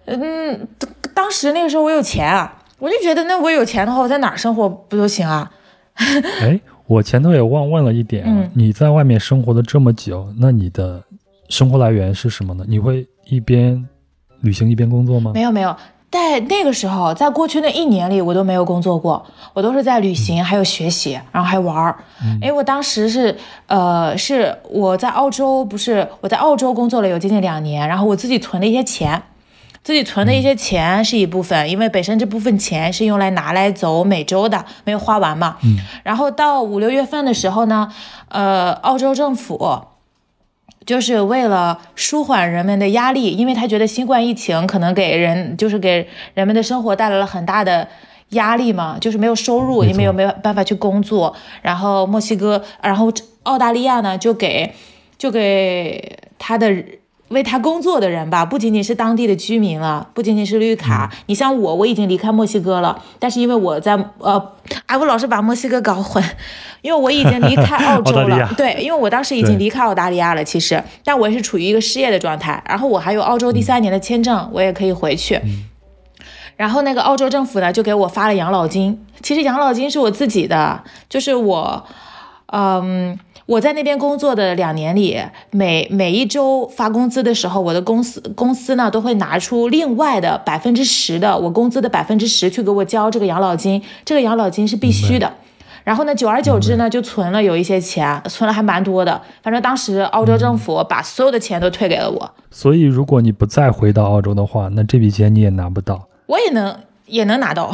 嗯，当时那个时候我有钱啊，我就觉得那我有钱的话，我在哪儿生活不都行啊？哎，我前头也忘问了一点你在外面生活了这么久，那你的生活来源是什么呢？你会一边旅行一边工作吗？没有没有，在那个时候，在过去那一年里，我都没有工作过，我都是在旅行，还有学习，然后还玩儿。因为我当时是，呃，是我在澳洲，不是我在澳洲工作了有接近两年，然后我自己存了一些钱。自己存的一些钱是一部分，因为本身这部分钱是用来拿来走美洲的，没有花完嘛。嗯。然后到五六月份的时候呢，呃，澳洲政府就是为了舒缓人们的压力，因为他觉得新冠疫情可能给人就是给人们的生活带来了很大的压力嘛，就是没有收入，没错你们又没有办法去工作。然后墨西哥，然后澳大利亚呢，就给就给他的。为他工作的人吧，不仅仅是当地的居民了，不仅仅是绿卡。你像我，我已经离开墨西哥了，但是因为我在呃，哎，我老是把墨西哥搞混，因为我已经离开 澳洲了。对，因为我当时已经离开澳大利亚了，其实，但我也是处于一个失业的状态，然后我还有澳洲第三年的签证，我也可以回去。然后那个澳洲政府呢，就给我发了养老金。其实养老金是我自己的，就是我，嗯，我在那边工作的两年里，每每一周发工资的时候，我的公司公司呢都会拿出另外的百分之十的我工资的百分之十去给我交这个养老金，这个养老金是必须的。然后呢，久而久之呢，就存了有一些钱，存了还蛮多的。反正当时澳洲政府把所有的钱都退给了我，所以如果你不再回到澳洲的话，那这笔钱你也拿不到。我也能也能拿到，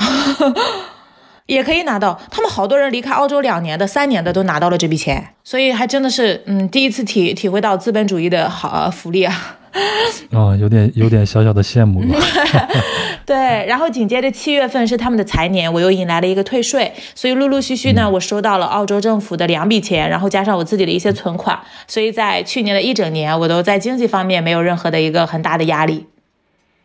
也可以拿到。他们好多人离开澳洲两年的、三年的都拿到了这笔钱，所以还真的是嗯，第一次体体会到资本主义的好福利啊。啊，有点有点小小的羡慕了。对，然后紧接着七月份是他们的财年，我又迎来了一个退税，所以陆陆续续呢，我收到了澳洲政府的两笔钱，然后加上我自己的一些存款，所以在去年的一整年，我都在经济方面没有任何的一个很大的压力。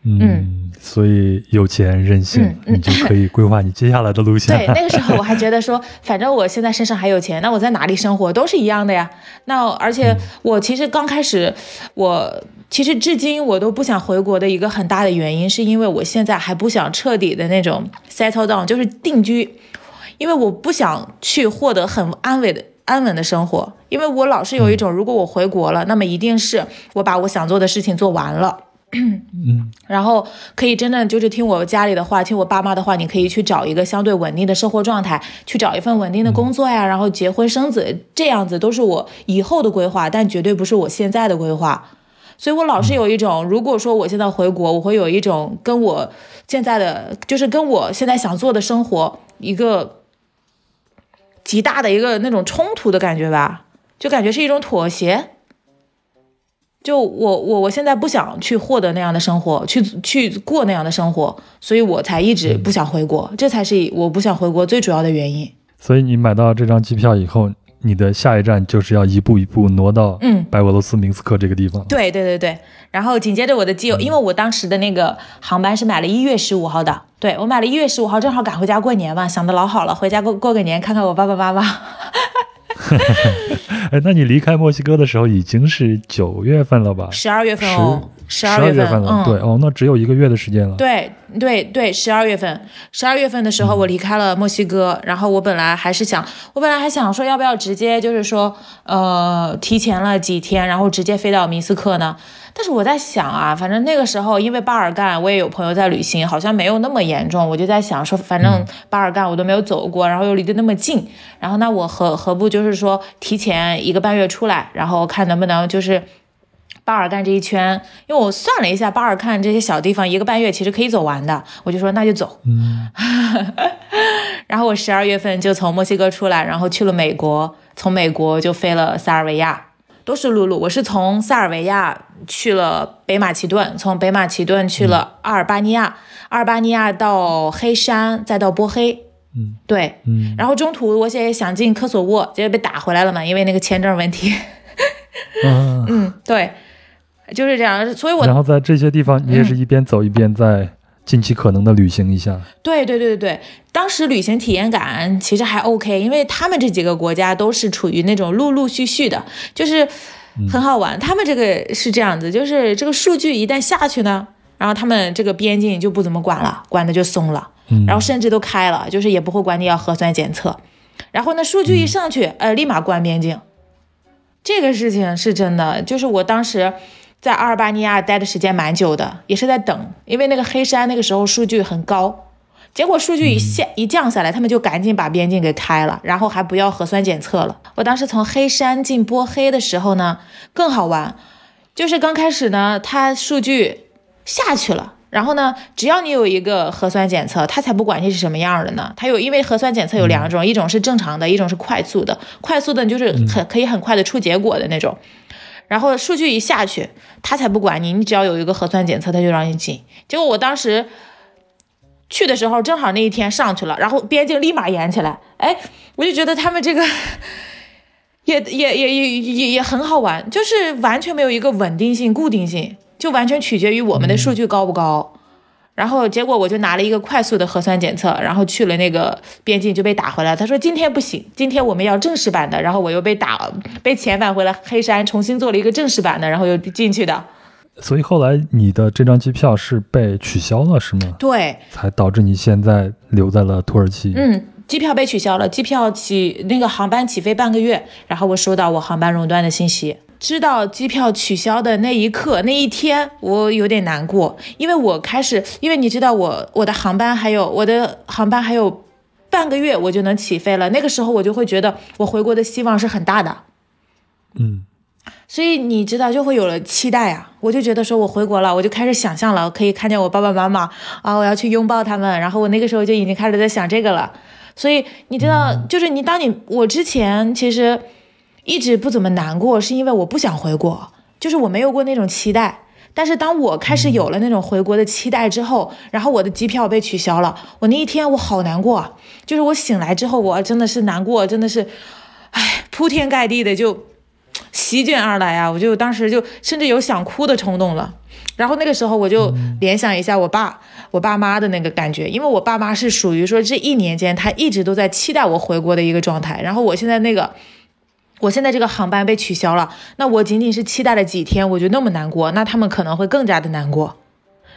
嗯，所以有钱任性，你就可以规划你接下来的路线。对，那个时候我还觉得说，反正我现在身上还有钱，那我在哪里生活都是一样的呀。那而且我其实刚开始我。其实至今我都不想回国的一个很大的原因，是因为我现在还不想彻底的那种 settle down，就是定居，因为我不想去获得很安稳的安稳的生活，因为我老是有一种，如果我回国了，那么一定是我把我想做的事情做完了，嗯，然后可以真正就是听我家里的话，听我爸妈的话，你可以去找一个相对稳定的生活状态，去找一份稳定的工作呀，然后结婚生子，这样子都是我以后的规划，但绝对不是我现在的规划。所以，我老是有一种，如果说我现在回国，我会有一种跟我现在的，就是跟我现在想做的生活一个极大的一个那种冲突的感觉吧，就感觉是一种妥协。就我我我现在不想去获得那样的生活，去去过那样的生活，所以我才一直不想回国，这才是我不想回国最主要的原因。所以你买到这张机票以后。你的下一站就是要一步一步挪到嗯白俄罗斯明斯克这个地方。对对对对，然后紧接着我的基友，因为我当时的那个航班是买了一月十五号的，对我买了一月十五号，正好赶回家过年嘛，想的老好了，回家过过个年，看看我爸爸妈妈。哎，那你离开墨西哥的时候已经是九月份了吧？十二月份哦。十二月份了，对哦，那只有一个月的时间了。对对对，十二月份，十二月份的时候我离开了墨西哥，然后我本来还是想，我本来还想说要不要直接就是说，呃，提前了几天，然后直接飞到明斯克呢？但是我在想啊，反正那个时候因为巴尔干，我也有朋友在旅行，好像没有那么严重，我就在想说，反正巴尔干我都没有走过，然后又离得那么近，然后那我何何不就是说提前一个半月出来，然后看能不能就是。巴尔干这一圈，因为我算了一下，巴尔干这些小地方一个半月其实可以走完的，我就说那就走。嗯，然后我十二月份就从墨西哥出来，然后去了美国，从美国就飞了塞尔维亚，都是陆路。我是从塞尔维亚去了北马其顿，从北马其顿去了阿尔巴尼亚，阿尔巴尼亚到黑山，再到波黑。嗯，对，嗯，然后中途我也想进科索沃，结果被打回来了嘛，因为那个签证问题。嗯，对。就是这样，所以我然后在这些地方，你也是一边走一边在尽其可能的旅行一下。对对对对对，当时旅行体验感其实还 OK，因为他们这几个国家都是处于那种陆陆续续的，就是很好玩。他们这个是这样子，就是这个数据一旦下去呢，然后他们这个边境就不怎么管了，管的就松了，然后甚至都开了，就是也不会管你要核酸检测。然后呢，数据一上去，呃，立马关边境。这个事情是真的，就是我当时。在阿尔巴尼亚待的时间蛮久的，也是在等，因为那个黑山那个时候数据很高，结果数据一下一降下来，他们就赶紧把边境给开了，然后还不要核酸检测了。我当时从黑山进波黑的时候呢，更好玩，就是刚开始呢，它数据下去了，然后呢，只要你有一个核酸检测，它才不管你是什么样的呢。它有，因为核酸检测有两种，一种是正常的，一种是快速的，快速的就是很可以很快的出结果的那种。然后数据一下去，他才不管你，你只要有一个核酸检测，他就让你进。结果我当时去的时候，正好那一天上去了，然后边境立马严起来。哎，我就觉得他们这个 也也也也也也很好玩，就是完全没有一个稳定性、固定性，就完全取决于我们的数据高不高。然后结果我就拿了一个快速的核酸检测，然后去了那个边境就被打回来。他说今天不行，今天我们要正式版的。然后我又被打，被遣返回了黑山，重新做了一个正式版的，然后又进去的。所以后来你的这张机票是被取消了，是吗？对，才导致你现在留在了土耳其。嗯，机票被取消了，机票起那个航班起飞半个月，然后我收到我航班熔断的信息。知道机票取消的那一刻，那一天我有点难过，因为我开始，因为你知道我我的航班还有我的航班还有半个月我就能起飞了，那个时候我就会觉得我回国的希望是很大的，嗯，所以你知道就会有了期待啊，我就觉得说我回国了，我就开始想象了，可以看见我爸爸妈妈啊，我要去拥抱他们，然后我那个时候就已经开始在想这个了，所以你知道，就是你当你我之前其实。一直不怎么难过，是因为我不想回国，就是我没有过那种期待。但是当我开始有了那种回国的期待之后，然后我的机票被取消了，我那一天我好难过，就是我醒来之后，我真的是难过，真的是，唉，铺天盖地的就席卷而来啊！我就当时就甚至有想哭的冲动了。然后那个时候我就联想一下我爸、我爸妈的那个感觉，因为我爸妈是属于说这一年间他一直都在期待我回国的一个状态，然后我现在那个。我现在这个航班被取消了，那我仅仅是期待了几天，我就那么难过，那他们可能会更加的难过，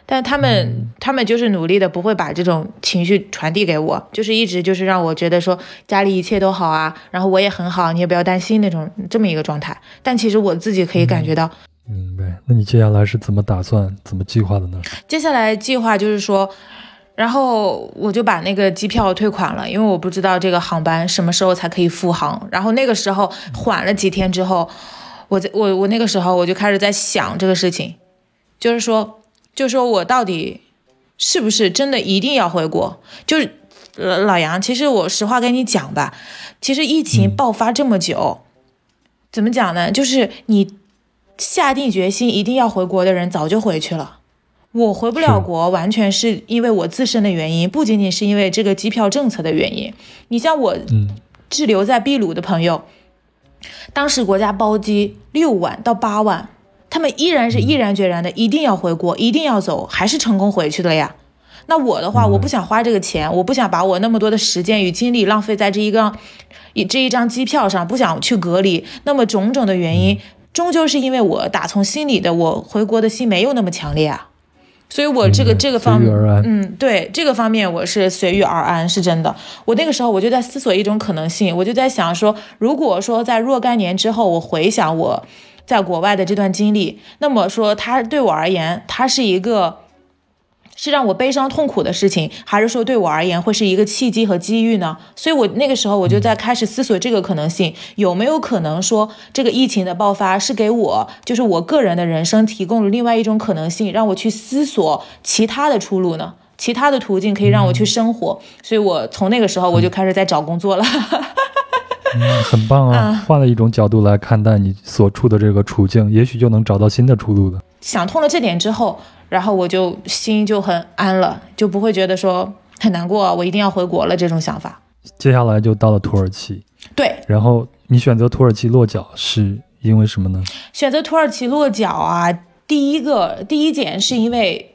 但他们他们就是努力的，不会把这种情绪传递给我，就是一直就是让我觉得说家里一切都好啊，然后我也很好，你也不要担心那种这么一个状态。但其实我自己可以感觉到，明白。那你接下来是怎么打算、怎么计划的呢？接下来计划就是说。然后我就把那个机票退款了，因为我不知道这个航班什么时候才可以复航。然后那个时候缓了几天之后，我在我我那个时候我就开始在想这个事情，就是说，就是说我到底是不是真的一定要回国？就是老杨，其实我实话跟你讲吧，其实疫情爆发这么久，怎么讲呢？就是你下定决心一定要回国的人早就回去了。我回不了国，完全是因为我自身的原因，不仅仅是因为这个机票政策的原因。你像我滞留在秘鲁的朋友，当时国家包机六万到八万，他们依然是毅然决然的一定要回国，一定要走，还是成功回去了呀。那我的话，我不想花这个钱，我不想把我那么多的时间与精力浪费在这一个一这一张机票上，不想去隔离。那么种种的原因，终究是因为我打从心里的我回国的心没有那么强烈啊。所以，我这个这个方面，嗯，对这个方面，我是随遇而安，是真的。我那个时候我就在思索一种可能性，我就在想说，如果说在若干年之后，我回想我在国外的这段经历，那么说它对我而言，它是一个。是让我悲伤痛苦的事情，还是说对我而言会是一个契机和机遇呢？所以，我那个时候我就在开始思索这个可能性，有没有可能说这个疫情的爆发是给我，就是我个人的人生提供了另外一种可能性，让我去思索其他的出路呢？其他的途径可以让我去生活。所以我从那个时候我就开始在找工作了。嗯，很棒啊！换了一种角度来看待你所处的这个处境，也许就能找到新的出路的。想通了这点之后。然后我就心就很安了，就不会觉得说很难过，我一定要回国了这种想法。接下来就到了土耳其，对。然后你选择土耳其落脚是因为什么呢？选择土耳其落脚啊，第一个第一点是因为。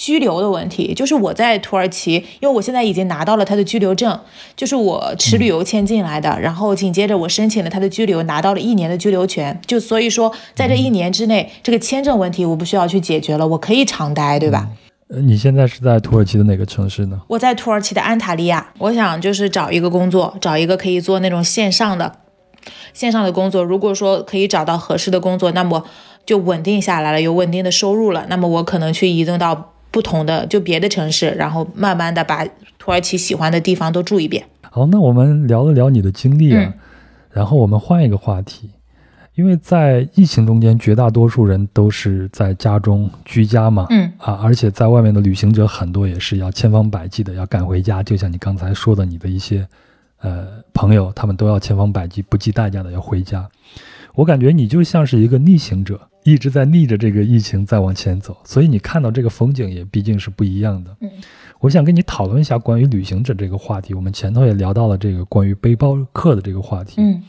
居留的问题，就是我在土耳其，因为我现在已经拿到了他的居留证，就是我持旅游签进来的，然后紧接着我申请了他的居留，拿到了一年的居留权，就所以说在这一年之内，这个签证问题我不需要去解决了，我可以长待，对吧？呃，你现在是在土耳其的哪个城市呢？我在土耳其的安塔利亚，我想就是找一个工作，找一个可以做那种线上的线上的工作，如果说可以找到合适的工作，那么就稳定下来了，有稳定的收入了，那么我可能去移动到。不同的就别的城市，然后慢慢的把土耳其喜欢的地方都住一遍。好，那我们聊了聊你的经历啊，然后我们换一个话题，因为在疫情中间，绝大多数人都是在家中居家嘛，嗯啊，而且在外面的旅行者很多也是要千方百计的要赶回家，就像你刚才说的，你的一些呃朋友，他们都要千方百计、不计代价的要回家。我感觉你就像是一个逆行者。一直在逆着这个疫情在往前走，所以你看到这个风景也毕竟是不一样的。嗯，我想跟你讨论一下关于旅行者这个话题。我们前头也聊到了这个关于背包客的这个话题。嗯，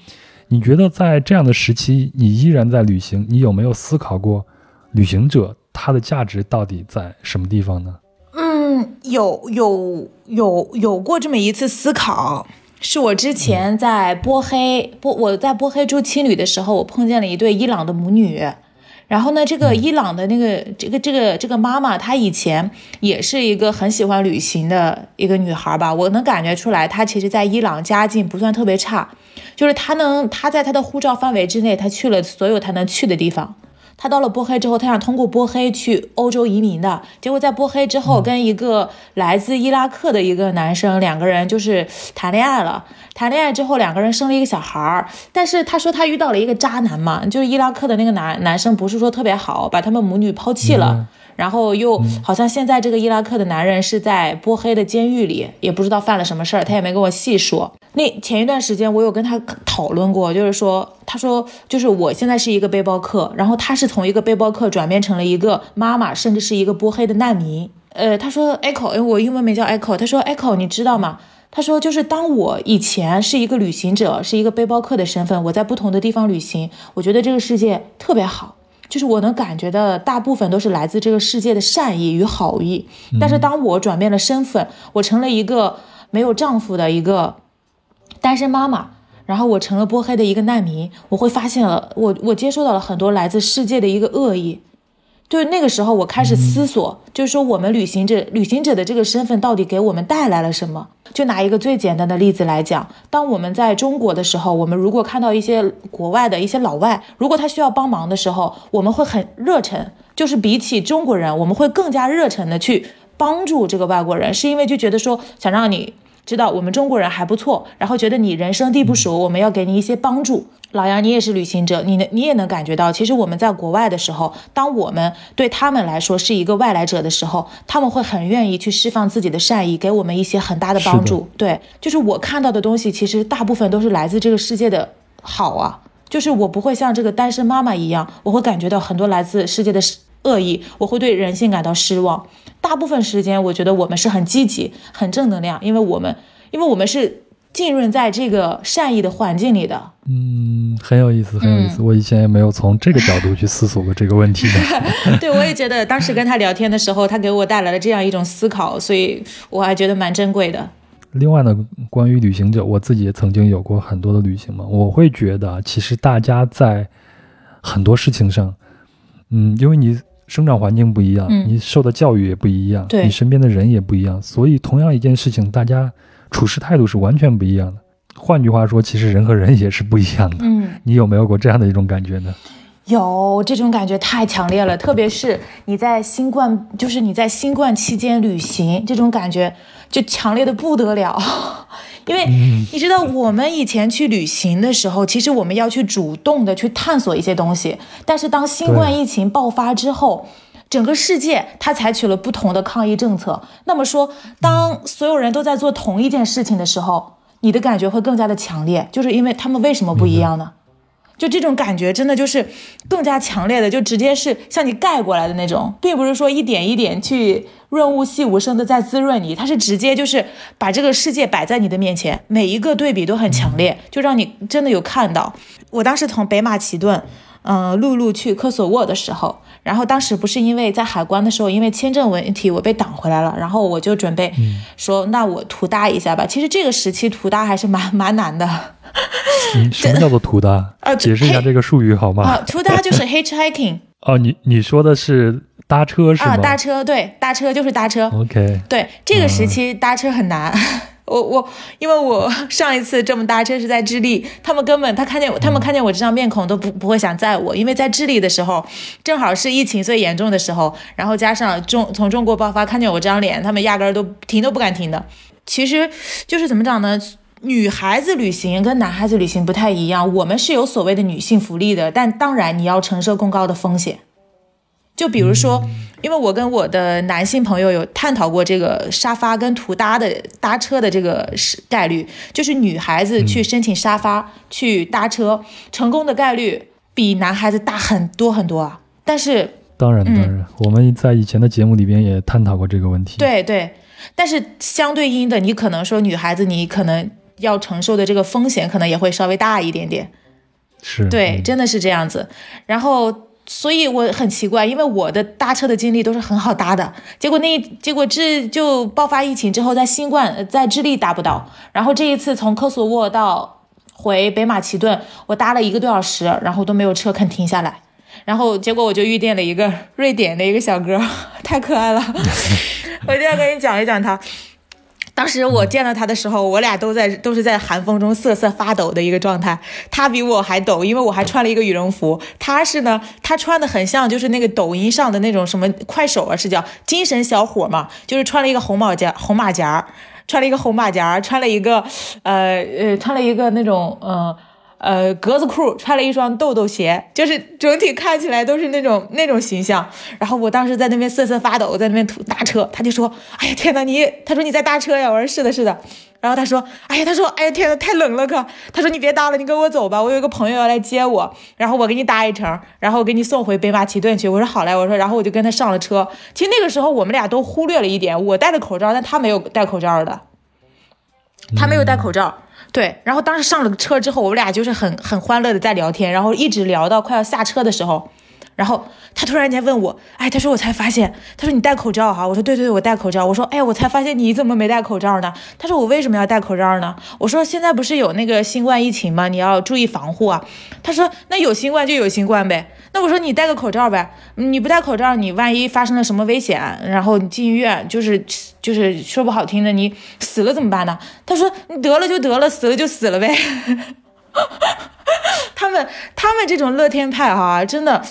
你觉得在这样的时期，你依然在旅行，你有没有思考过旅行者它的价值到底在什么地方呢？嗯，有有有有过这么一次思考。是我之前在波黑波，我在波黑住青旅的时候，我碰见了一对伊朗的母女。然后呢，这个伊朗的那个这个这个这个妈妈，她以前也是一个很喜欢旅行的一个女孩吧？我能感觉出来，她其实在伊朗家境不算特别差，就是她能她在她的护照范围之内，她去了所有她能去的地方。他到了波黑之后，他想通过波黑去欧洲移民的，结果在波黑之后，跟一个来自伊拉克的一个男生，两个人就是谈恋爱了。谈恋爱之后，两个人生了一个小孩儿。但是他说他遇到了一个渣男嘛，就是伊拉克的那个男男生，不是说特别好，把他们母女抛弃了。然后又好像现在这个伊拉克的男人是在波黑的监狱里，也不知道犯了什么事儿，他也没跟我细说。那前一段时间我有跟他讨论过，就是说，他说就是我现在是一个背包客，然后他是从一个背包客转变成了一个妈妈，甚至是一个波黑的难民。呃，他说 Echo，因为我英文名叫 Echo，他说 Echo，你知道吗？他说就是当我以前是一个旅行者，是一个背包客的身份，我在不同的地方旅行，我觉得这个世界特别好。就是我能感觉的大部分都是来自这个世界的善意与好意，但是当我转变了身份，我成了一个没有丈夫的一个单身妈妈，然后我成了波黑的一个难民，我会发现了我我接受到了很多来自世界的一个恶意。就是那个时候，我开始思索，就是说我们旅行者旅行者的这个身份到底给我们带来了什么？就拿一个最简单的例子来讲，当我们在中国的时候，我们如果看到一些国外的一些老外，如果他需要帮忙的时候，我们会很热忱，就是比起中国人，我们会更加热忱的去帮助这个外国人，是因为就觉得说想让你。知道我们中国人还不错，然后觉得你人生地不熟，我们要给你一些帮助。老杨，你也是旅行者，你能你也能感觉到，其实我们在国外的时候，当我们对他们来说是一个外来者的时候，他们会很愿意去释放自己的善意，给我们一些很大的帮助。对，就是我看到的东西，其实大部分都是来自这个世界的好啊。就是我不会像这个单身妈妈一样，我会感觉到很多来自世界的恶意，我会对人性感到失望。大部分时间，我觉得我们是很积极、很正能量，因为我们，因为我们是浸润在这个善意的环境里的。嗯，很有意思，很有意思。我以前也没有从这个角度去思索过这个问题的。对，我也觉得当时跟他聊天的时候，他给我带来了这样一种思考，所以我还觉得蛮珍贵的。另外呢，关于旅行者，我自己也曾经有过很多的旅行嘛，我会觉得其实大家在很多事情上，嗯，因为你。生长环境不一样，你受的教育也不一样，你身边的人也不一样，所以同样一件事情，大家处事态度是完全不一样的。换句话说，其实人和人也是不一样的。嗯，你有没有过这样的一种感觉呢？有，这种感觉太强烈了，特别是你在新冠，就是你在新冠期间旅行，这种感觉就强烈的不得了。因为你知道，我们以前去旅行的时候，其实我们要去主动的去探索一些东西。但是当新冠疫情爆发之后，整个世界它采取了不同的抗疫政策。那么说，当所有人都在做同一件事情的时候，你的感觉会更加的强烈，就是因为他们为什么不一样呢？就这种感觉，真的就是更加强烈的，就直接是向你盖过来的那种，并不是说一点一点去润物细无声的在滋润你，它是直接就是把这个世界摆在你的面前，每一个对比都很强烈，就让你真的有看到。我当时从北马其顿，嗯，陆路去科索沃的时候，然后当时不是因为在海关的时候，因为签证问题我被挡回来了，然后我就准备说，那我涂搭一下吧。其实这个时期涂搭还是蛮 蛮难的。什么叫做涂搭？呃，解释一下这个术语好吗？啊，图搭就是 hitchhiking。哦，你你说的是搭车是吗？啊，搭车对，搭车就是搭车。OK。对，这个时期搭车很难。我我因为我 上一次这么搭车是在智利，他们根本他看见我，他们看见我这张面孔都不不会想载我，因为在智利的时候正好是疫情最严重的时候，然后加上中从中国爆发，看见我这张脸，他们压根儿都停都不敢停的。其实就是怎么讲呢？女孩子旅行跟男孩子旅行不太一样，我们是有所谓的女性福利的，但当然你要承受更高的风险。就比如说，因为我跟我的男性朋友有探讨过这个沙发跟图搭的搭车的这个是概率，就是女孩子去申请沙发去搭车成功的概率比男孩子大很多很多啊。但是当然当然，我们在以前的节目里边也探讨过这个问题。对对，但是相对应的，你可能说女孩子你可能。要承受的这个风险可能也会稍微大一点点，是对，真的是这样子。然后，所以我很奇怪，因为我的搭车的经历都是很好搭的，结果那结果这就爆发疫情之后，在新冠在智利搭不到，然后这一次从科索沃到回北马其顿，我搭了一个多小时，然后都没有车肯停下来。然后结果我就遇见了一个瑞典的一个小哥，太可爱了，我一定要跟你讲一讲他。当时我见到他的时候，我俩都在都是在寒风中瑟瑟发抖的一个状态。他比我还抖，因为我还穿了一个羽绒服。他是呢，他穿的很像就是那个抖音上的那种什么快手啊，是叫精神小伙嘛，就是穿了一个红马甲，红马甲，穿了一个红马甲，穿了一个呃呃，穿了一个那种呃。呃，格子裤，穿了一双豆豆鞋，就是整体看起来都是那种那种形象。然后我当时在那边瑟瑟发抖，在那边搭车，他就说：“哎呀，天呐，你，他说你在搭车呀？”我说：“是的，是的。”然后他说：“哎呀，他说，哎呀，天呐，太冷了，哥。”他说：“你别搭了，你跟我走吧，我有一个朋友要来接我，然后我给你搭一程，然后我给你送回北马其顿去。”我说：“好嘞。”我说，然后我就跟他上了车。其实那个时候我们俩都忽略了一点，我戴了口罩，但他没有戴口罩的，他没有戴口罩。对，然后当时上了车之后，我们俩就是很很欢乐的在聊天，然后一直聊到快要下车的时候，然后他突然间问我，哎，他说我才发现，他说你戴口罩哈，我说对对对，我戴口罩，我说哎，我才发现你怎么没戴口罩呢？他说我为什么要戴口罩呢？我说现在不是有那个新冠疫情吗？你要注意防护啊。他说那有新冠就有新冠呗。那我说你戴个口罩呗，你不戴口罩，你万一发生了什么危险，然后你进医院，就是就是说不好听的，你死了怎么办呢？他说你得了就得了，死了就死了呗。他们他们这种乐天派哈，真的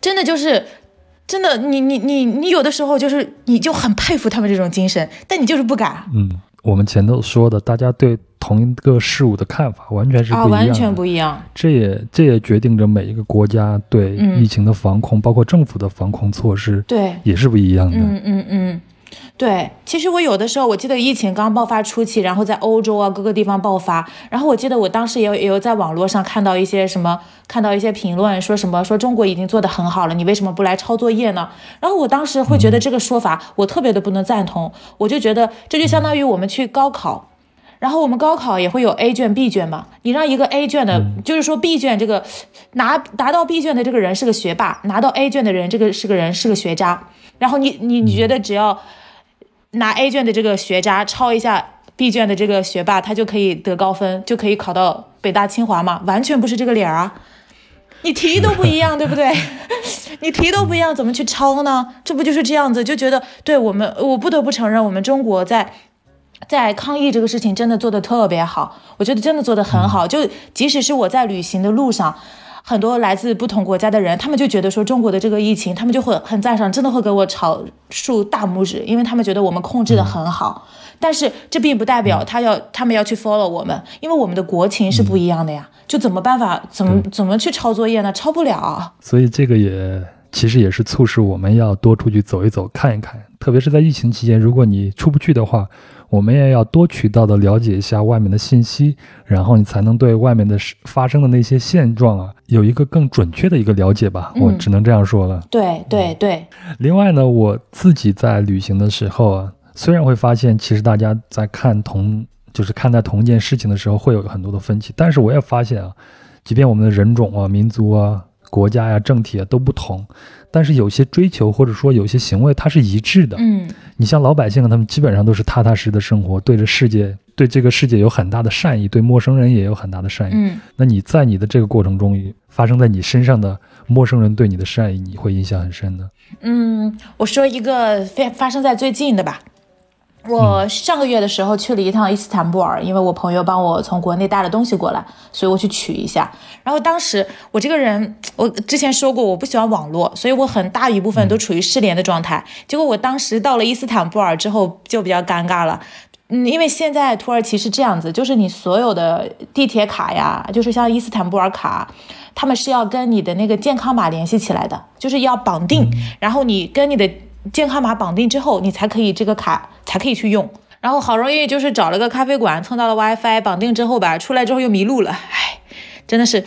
真的就是真的，你你你你有的时候就是你就很佩服他们这种精神，但你就是不敢。嗯，我们前头说的，大家对。同一个事物的看法完全是不一样，完全不一样。这也这也决定着每一个国家对疫情的防控，包括政府的防控措施，对也是不一样的。嗯嗯嗯。对，其实我有的时候，我记得疫情刚爆发初期，然后在欧洲啊各个地方爆发，然后我记得我当时也有也有在网络上看到一些什么，看到一些评论，说什么说中国已经做得很好了，你为什么不来抄作业呢？然后我当时会觉得这个说法我特别的不能赞同，我就觉得这就相当于我们去高考。然后我们高考也会有 A 卷、B 卷嘛？你让一个 A 卷的，就是说 B 卷这个拿拿到 B 卷的这个人是个学霸，拿到 A 卷的人这个是个人是个学渣。然后你你你觉得只要拿 A 卷的这个学渣抄一下 B 卷的这个学霸，他就可以得高分，就可以考到北大清华吗？完全不是这个理儿啊！你题都不一样，对不对？你题都不一样，怎么去抄呢？这不就是这样子？就觉得对我们，我不得不承认，我们中国在。在抗疫这个事情真的做的特别好，我觉得真的做的很好。就即使是我在旅行的路上，很多来自不同国家的人，他们就觉得说中国的这个疫情，他们就会很赞赏，真的会给我朝竖大拇指，因为他们觉得我们控制的很好。但是这并不代表他要他们要去 follow 我们，因为我们的国情是不一样的呀。就怎么办法，怎么怎么去抄作业呢？抄不了。所以这个也其实也是促使我们要多出去走一走，看一看。特别是在疫情期间，如果你出不去的话。我们也要多渠道的了解一下外面的信息，然后你才能对外面的发生的那些现状啊，有一个更准确的一个了解吧。我只能这样说了。对对对。另外呢，我自己在旅行的时候啊，虽然会发现其实大家在看同就是看待同一件事情的时候会有很多的分歧，但是我也发现啊，即便我们的人种啊、民族啊、国家呀、政体啊都不同。但是有些追求或者说有些行为，它是一致的。嗯，你像老百姓，他们基本上都是踏踏实实的生活，对着世界，对这个世界有很大的善意，对陌生人也有很大的善意。嗯，那你在你的这个过程中，发生在你身上的陌生人对你的善意，你会印象很深的。嗯，我说一个发发生在最近的吧。我上个月的时候去了一趟伊斯坦布尔，因为我朋友帮我从国内带了东西过来，所以我去取一下。然后当时我这个人，我之前说过我不喜欢网络，所以我很大一部分都处于失联的状态。结果我当时到了伊斯坦布尔之后就比较尴尬了，嗯，因为现在土耳其是这样子，就是你所有的地铁卡呀，就是像伊斯坦布尔卡，他们是要跟你的那个健康码联系起来的，就是要绑定，然后你跟你的。健康码绑定之后，你才可以这个卡才可以去用。然后好容易就是找了个咖啡馆蹭到了 WiFi，绑定之后吧，出来之后又迷路了，唉，真的是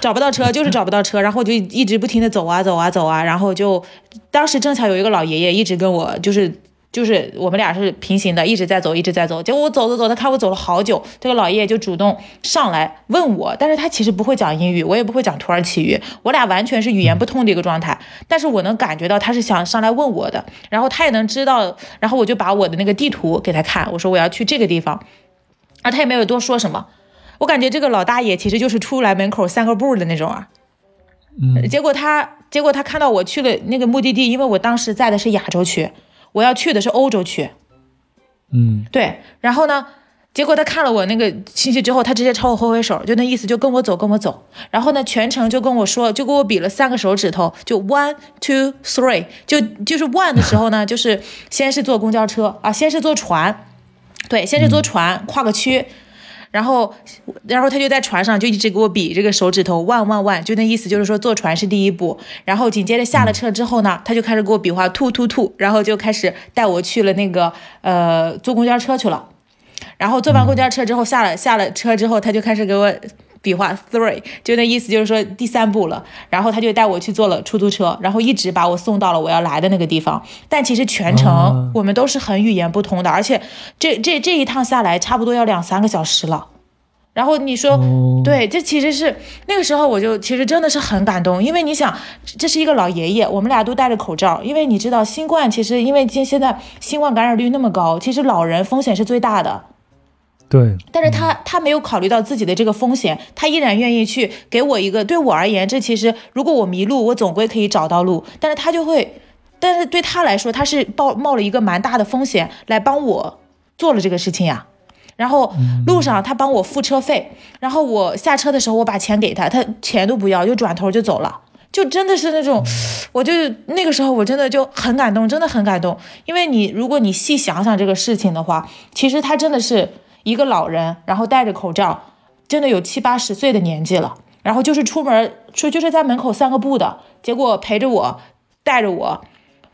找不到车，就是找不到车。然后就一直不停的走啊走啊走啊，然后就当时正巧有一个老爷爷一直跟我就是。就是我们俩是平行的，一直在走，一直在走。结果我走着走，他看我走了好久，这个老爷爷就主动上来问我，但是他其实不会讲英语，我也不会讲土耳其语，我俩完全是语言不通的一个状态。但是我能感觉到他是想上来问我的，然后他也能知道，然后我就把我的那个地图给他看，我说我要去这个地方，啊他也没有多说什么。我感觉这个老大爷其实就是出来门口散个步的那种啊。嗯结果他结果他看到我去了那个目的地，因为我当时在的是亚洲区，我要去的是欧洲区。嗯对，然后呢，结果他看了我那个信息之后，他直接朝我挥挥手，就那意思就跟我走，跟我走。然后呢，全程就跟我说，就给我比了三个手指头，就 one two three，就就是 one 的时候呢，就是先是坐公交车啊，先是坐船，对，先是坐船跨个区。然后，然后他就在船上就一直给我比这个手指头万万万，就那意思就是说坐船是第一步。然后紧接着下了车之后呢，他就开始给我比划吐吐吐，然后就开始带我去了那个呃坐公交车去了。然后坐完公交车之后下了下了车之后，他就开始给我比划 three，就那意思就是说第三步了。然后他就带我去坐了出租车，然后一直把我送到了我要来的那个地方。但其实全程啊我们都是很语言不通的，而且这这这一趟下来差不多要两三个小时了。然后你说，哦对，这其实是那个时候我就其实真的是很感动，因为你想，这是一个老爷爷，我们俩都戴着口罩，因为你知道新冠其实因为现现在新冠感染率那么高，其实老人风险是最大的。对，但是他他没有考虑到自己的这个风险，他依然愿意去给我一个。对我而言，这其实如果我迷路，我总归可以找到路。但是他就会，但是对他来说，他是冒冒了一个蛮大的风险来帮我做了这个事情呀。然后路上他帮我付车费，然后我下车的时候我把钱给他，他钱都不要，就转头就走了。就真的是那种，我就那个时候我真的就很感动，真的很感动。因为你如果你细想想这个事情的话，其实他真的是一个老人，然后戴着口罩，真的有七八十岁的年纪了，然后就是出门说就是在门口散个步的，结果陪着我，带着我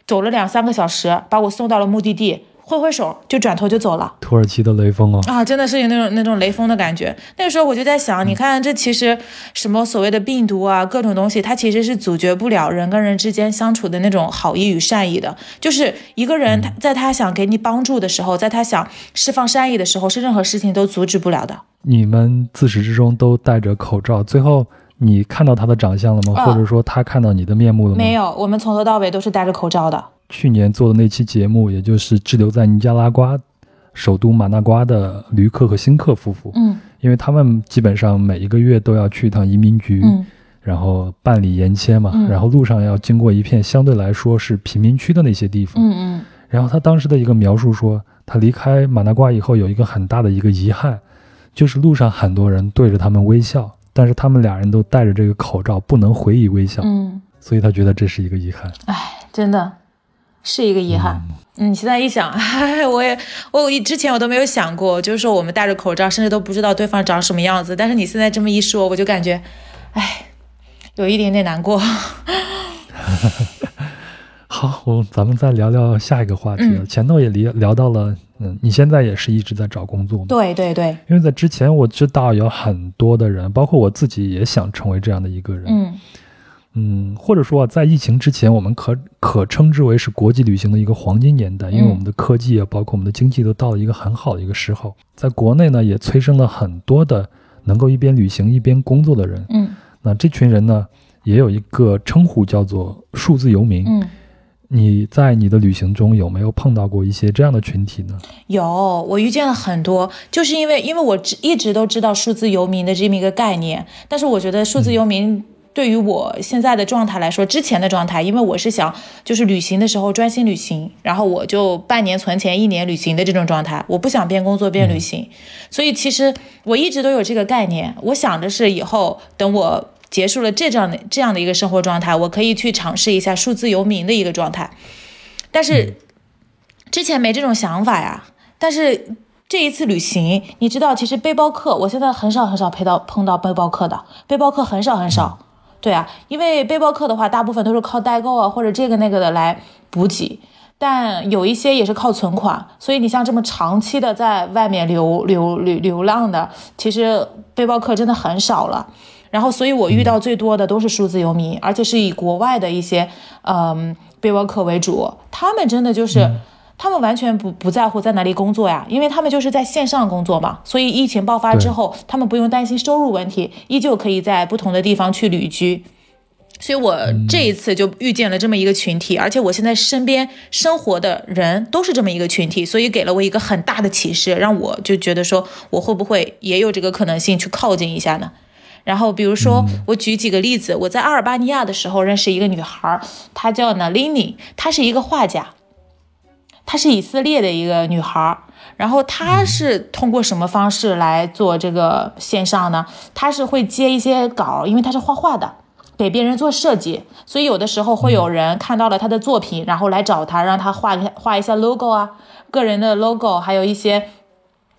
走了两三个小时，把我送到了目的地，挥挥手就转头就走了。土耳其的雷锋啊，啊，真的是有那种那种雷锋的感觉。那个时候我就在想，你看这其实什么所谓的病毒啊，各种东西，它其实是阻绝不了人跟人之间相处的那种好意与善意的。就是一个人他在他想给你帮助的时候，在他想释放善意的时候，是任何事情都阻止不了的。你们自始至终都戴着口罩，最后你看到他的长相了吗？啊或者说他看到你的面目了吗？没有，我们从头到尾都是戴着口罩的。去年做的那期节目，也就是滞留在尼加拉瓜首都马纳瓜的吕克和辛克夫妇，嗯。因为他们基本上每一个月都要去一趟移民局，嗯。然后办理延签嘛，嗯。然后路上要经过一片相对来说是贫民区的那些地方。嗯嗯。然后他当时的一个描述说，他离开马纳瓜以后有一个很大的一个遗憾，就是路上很多人对着他们微笑，但是他们俩人都戴着这个口罩，不能回以微笑，嗯，所以他觉得这是一个遗憾。哎，真的是一个遗憾。嗯，现在一想，哎，我也我之前我都没有想过，就是说我们戴着口罩，甚至都不知道对方长什么样子。但是你现在这么一说，我就感觉，哎，有一点点难过。好，我咱们再聊聊下一个话题了。嗯前头也聊聊到了，嗯，你现在也是一直在找工作吗？对对对，因为在之前我知道有很多的人，包括我自己也想成为这样的一个人。嗯嗯，或者说在疫情之前，我们可可称之为是国际旅行的一个黄金年代，因为嗯我们的科技啊，包括我们的经济都到了一个很好的一个时候。在国内呢，也催生了很多的能够一边旅行一边工作的人。嗯那这群人呢，也有一个称呼叫做数字游民。嗯，你在你的旅行中有没有碰到过一些这样的群体呢？有，我遇见了很多，就是因为因为我一直都知道数字游民的这么一个概念，但是我觉得数字游民。对于我现在的状态来说，之前的状态，因为我是想就是旅行的时候专心旅行，然后我就半年存钱，一年旅行的这种状态，我不想边工作边旅行，所以其实我一直都有这个概念。我想的是以后等我结束了这样的这样的一个生活状态，我可以去尝试一下数字游民的一个状态，但是之前没这种想法呀。但是这一次旅行，你知道，其实背包客，我现在很少很少碰到碰到背包客的，背包客很少很少。对啊，因为背包客的话，大部分都是靠代购啊或者这个那个的来补给，但有一些也是靠存款。所以你像这么长期的在外面流流流流浪的，其实背包客真的很少了。然后，所以我遇到最多的都是数字游民，而且是以国外的一些嗯背包客为主，他们真的就是。他们完全不不在乎在哪里工作呀，因为他们就是在线上工作嘛，所以疫情爆发之后，他们不用担心收入问题，依旧可以在不同的地方去旅居。所以我这一次就遇见了这么一个群体，而且我现在身边生活的人都是这么一个群体，所以给了我一个很大的启示，让我就觉得说我会不会也有这个可能性去靠近一下呢？然后比如说，我举几个例子，我在阿尔巴尼亚的时候认识一个女孩，她叫 Nalini，她是一个画家，她是以色列的一个女孩。然后她是通过什么方式来做这个线上呢？她是会接一些稿，因为她是画画的，给别人做设计，所以有的时候会有人看到了她的作品，然后来找她，让她画画一下 logo 啊，个人的 logo，还有一些，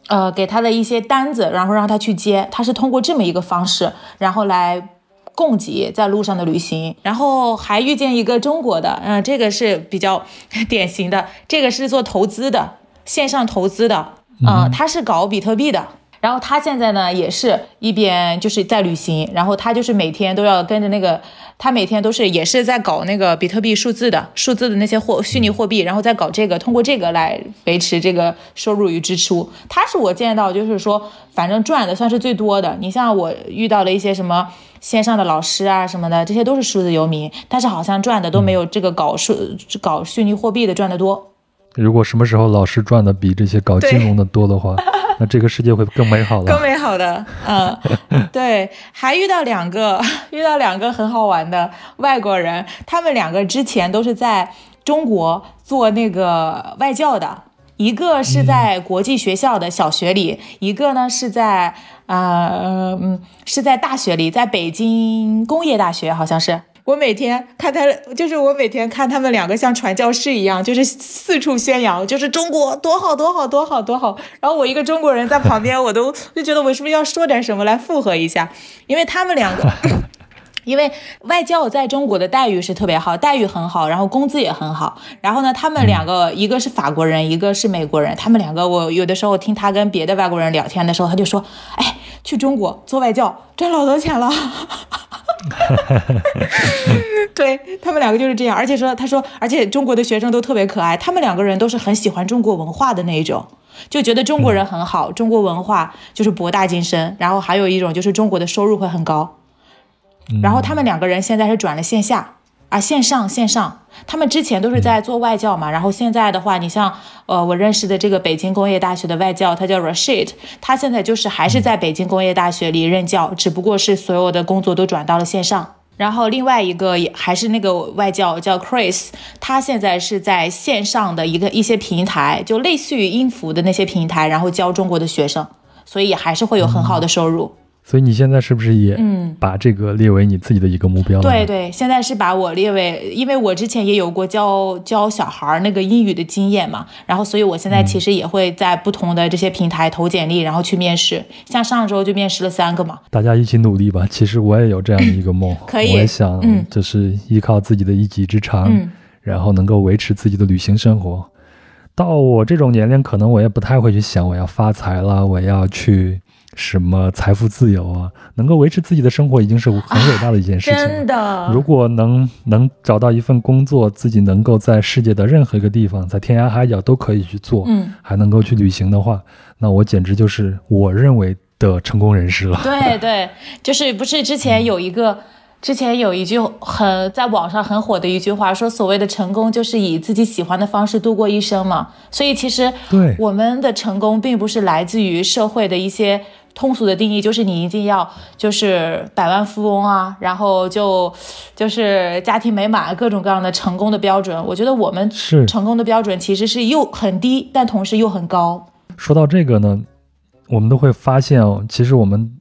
呃，给她的一些单子，然后让她去接。她是通过这么一个方式，然后来供给在路上的旅行。然后还遇见一个中国的，嗯，这个是比较典型的，这个是做投资的。线上投资的，嗯，他是搞比特币的，然后他现在呢也是一边就是在旅行，然后他就是每天都要跟着那个，他每天都是也是在搞那个比特币数字的数字的那些货虚拟货币，然后再搞这个，通过这个来维持这个收入与支出。他是我见到就是说，反正赚的算是最多的。你像我遇到了一些什么线上的老师啊什么的，这些都是数字游民，但是好像赚的都没有这个搞数搞虚拟货币的赚的多。如果什么时候老师赚的比这些搞金融的多的话，那这个世界会更美好了。更美好的，嗯，对，还遇到两个，遇到两个很好玩的外国人，他们两个之前都是在中国做那个外教的，一个是在国际学校的小学里，一个呢是在呃嗯是在大学里，在北京工业大学好像是。我每天看他，就是我每天看他们两个像传教士一样，就是四处宣扬，就是中国多好多好多好多好。然后我一个中国人在旁边，我都就觉得我是不是要说点什么来附和一下？因为他们两个，因为外教在中国的待遇是特别好，待遇很好，然后工资也很好。然后呢，他们两个一个是法国人，一个是美国人。他们两个，我有的时候听他跟别的外国人聊天的时候，他就说：“哎，去中国做外教赚老多钱了。”对他们两个就是这样，而且说他说，而且中国的学生都特别可爱，他们两个人都是很喜欢中国文化的那一种，就觉得中国人很好，中国文化就是博大精深。然后还有一种就是中国的收入会很高，然后他们两个人现在是转了线下啊，线上线上。他们之前都是在做外教嘛，然后现在的话，你像呃我认识的这个北京工业大学的外教，他叫 Rashid，他现在就是还是在北京工业大学里任教，只不过是所有的工作都转到了线上。然后另外一个也还是那个外教叫 Chris，他现在是在线上的一个一些平台，就类似于音符的那些平台，然后教中国的学生，所以还是会有很好的收入。所以你现在是不是也把这个列为你自己的一个目标？对对，现在是把我列为，因为我之前也有过教教小孩那个英语的经验嘛，然后所以我现在其实也会在不同的这些平台投简历，然后去面试。像上周就面试了三个嘛。大家一起努力吧。其实我也有这样的一个梦，可以，我也想就是依靠自己的一技之长，然后能够维持自己的旅行生活。到我这种年龄，可能我也不太会去想我要发财了，我要去。什么财富自由啊，能够维持自己的生活已经是很伟大的一件事情。真的，如果能能找到一份工作，自己能够在世界的任何一个地方，在天涯海角都可以去做，嗯，还能够去旅行的话，那我简直就是我认为的成功人士了。对对，就是不是之前有一个。之前有一句很在网上很火的一句话，说所谓的成功就是以自己喜欢的方式度过一生嘛。所以其实对我们的成功并不是来自于社会的一些通俗的定义，就是你一定要就是百万富翁啊，然后就就是家庭美满，各种各样的成功的标准。我觉得我们是成功的标准其实是又很低，但同时又很高。说到这个呢，我们都会发现哦，其实我们。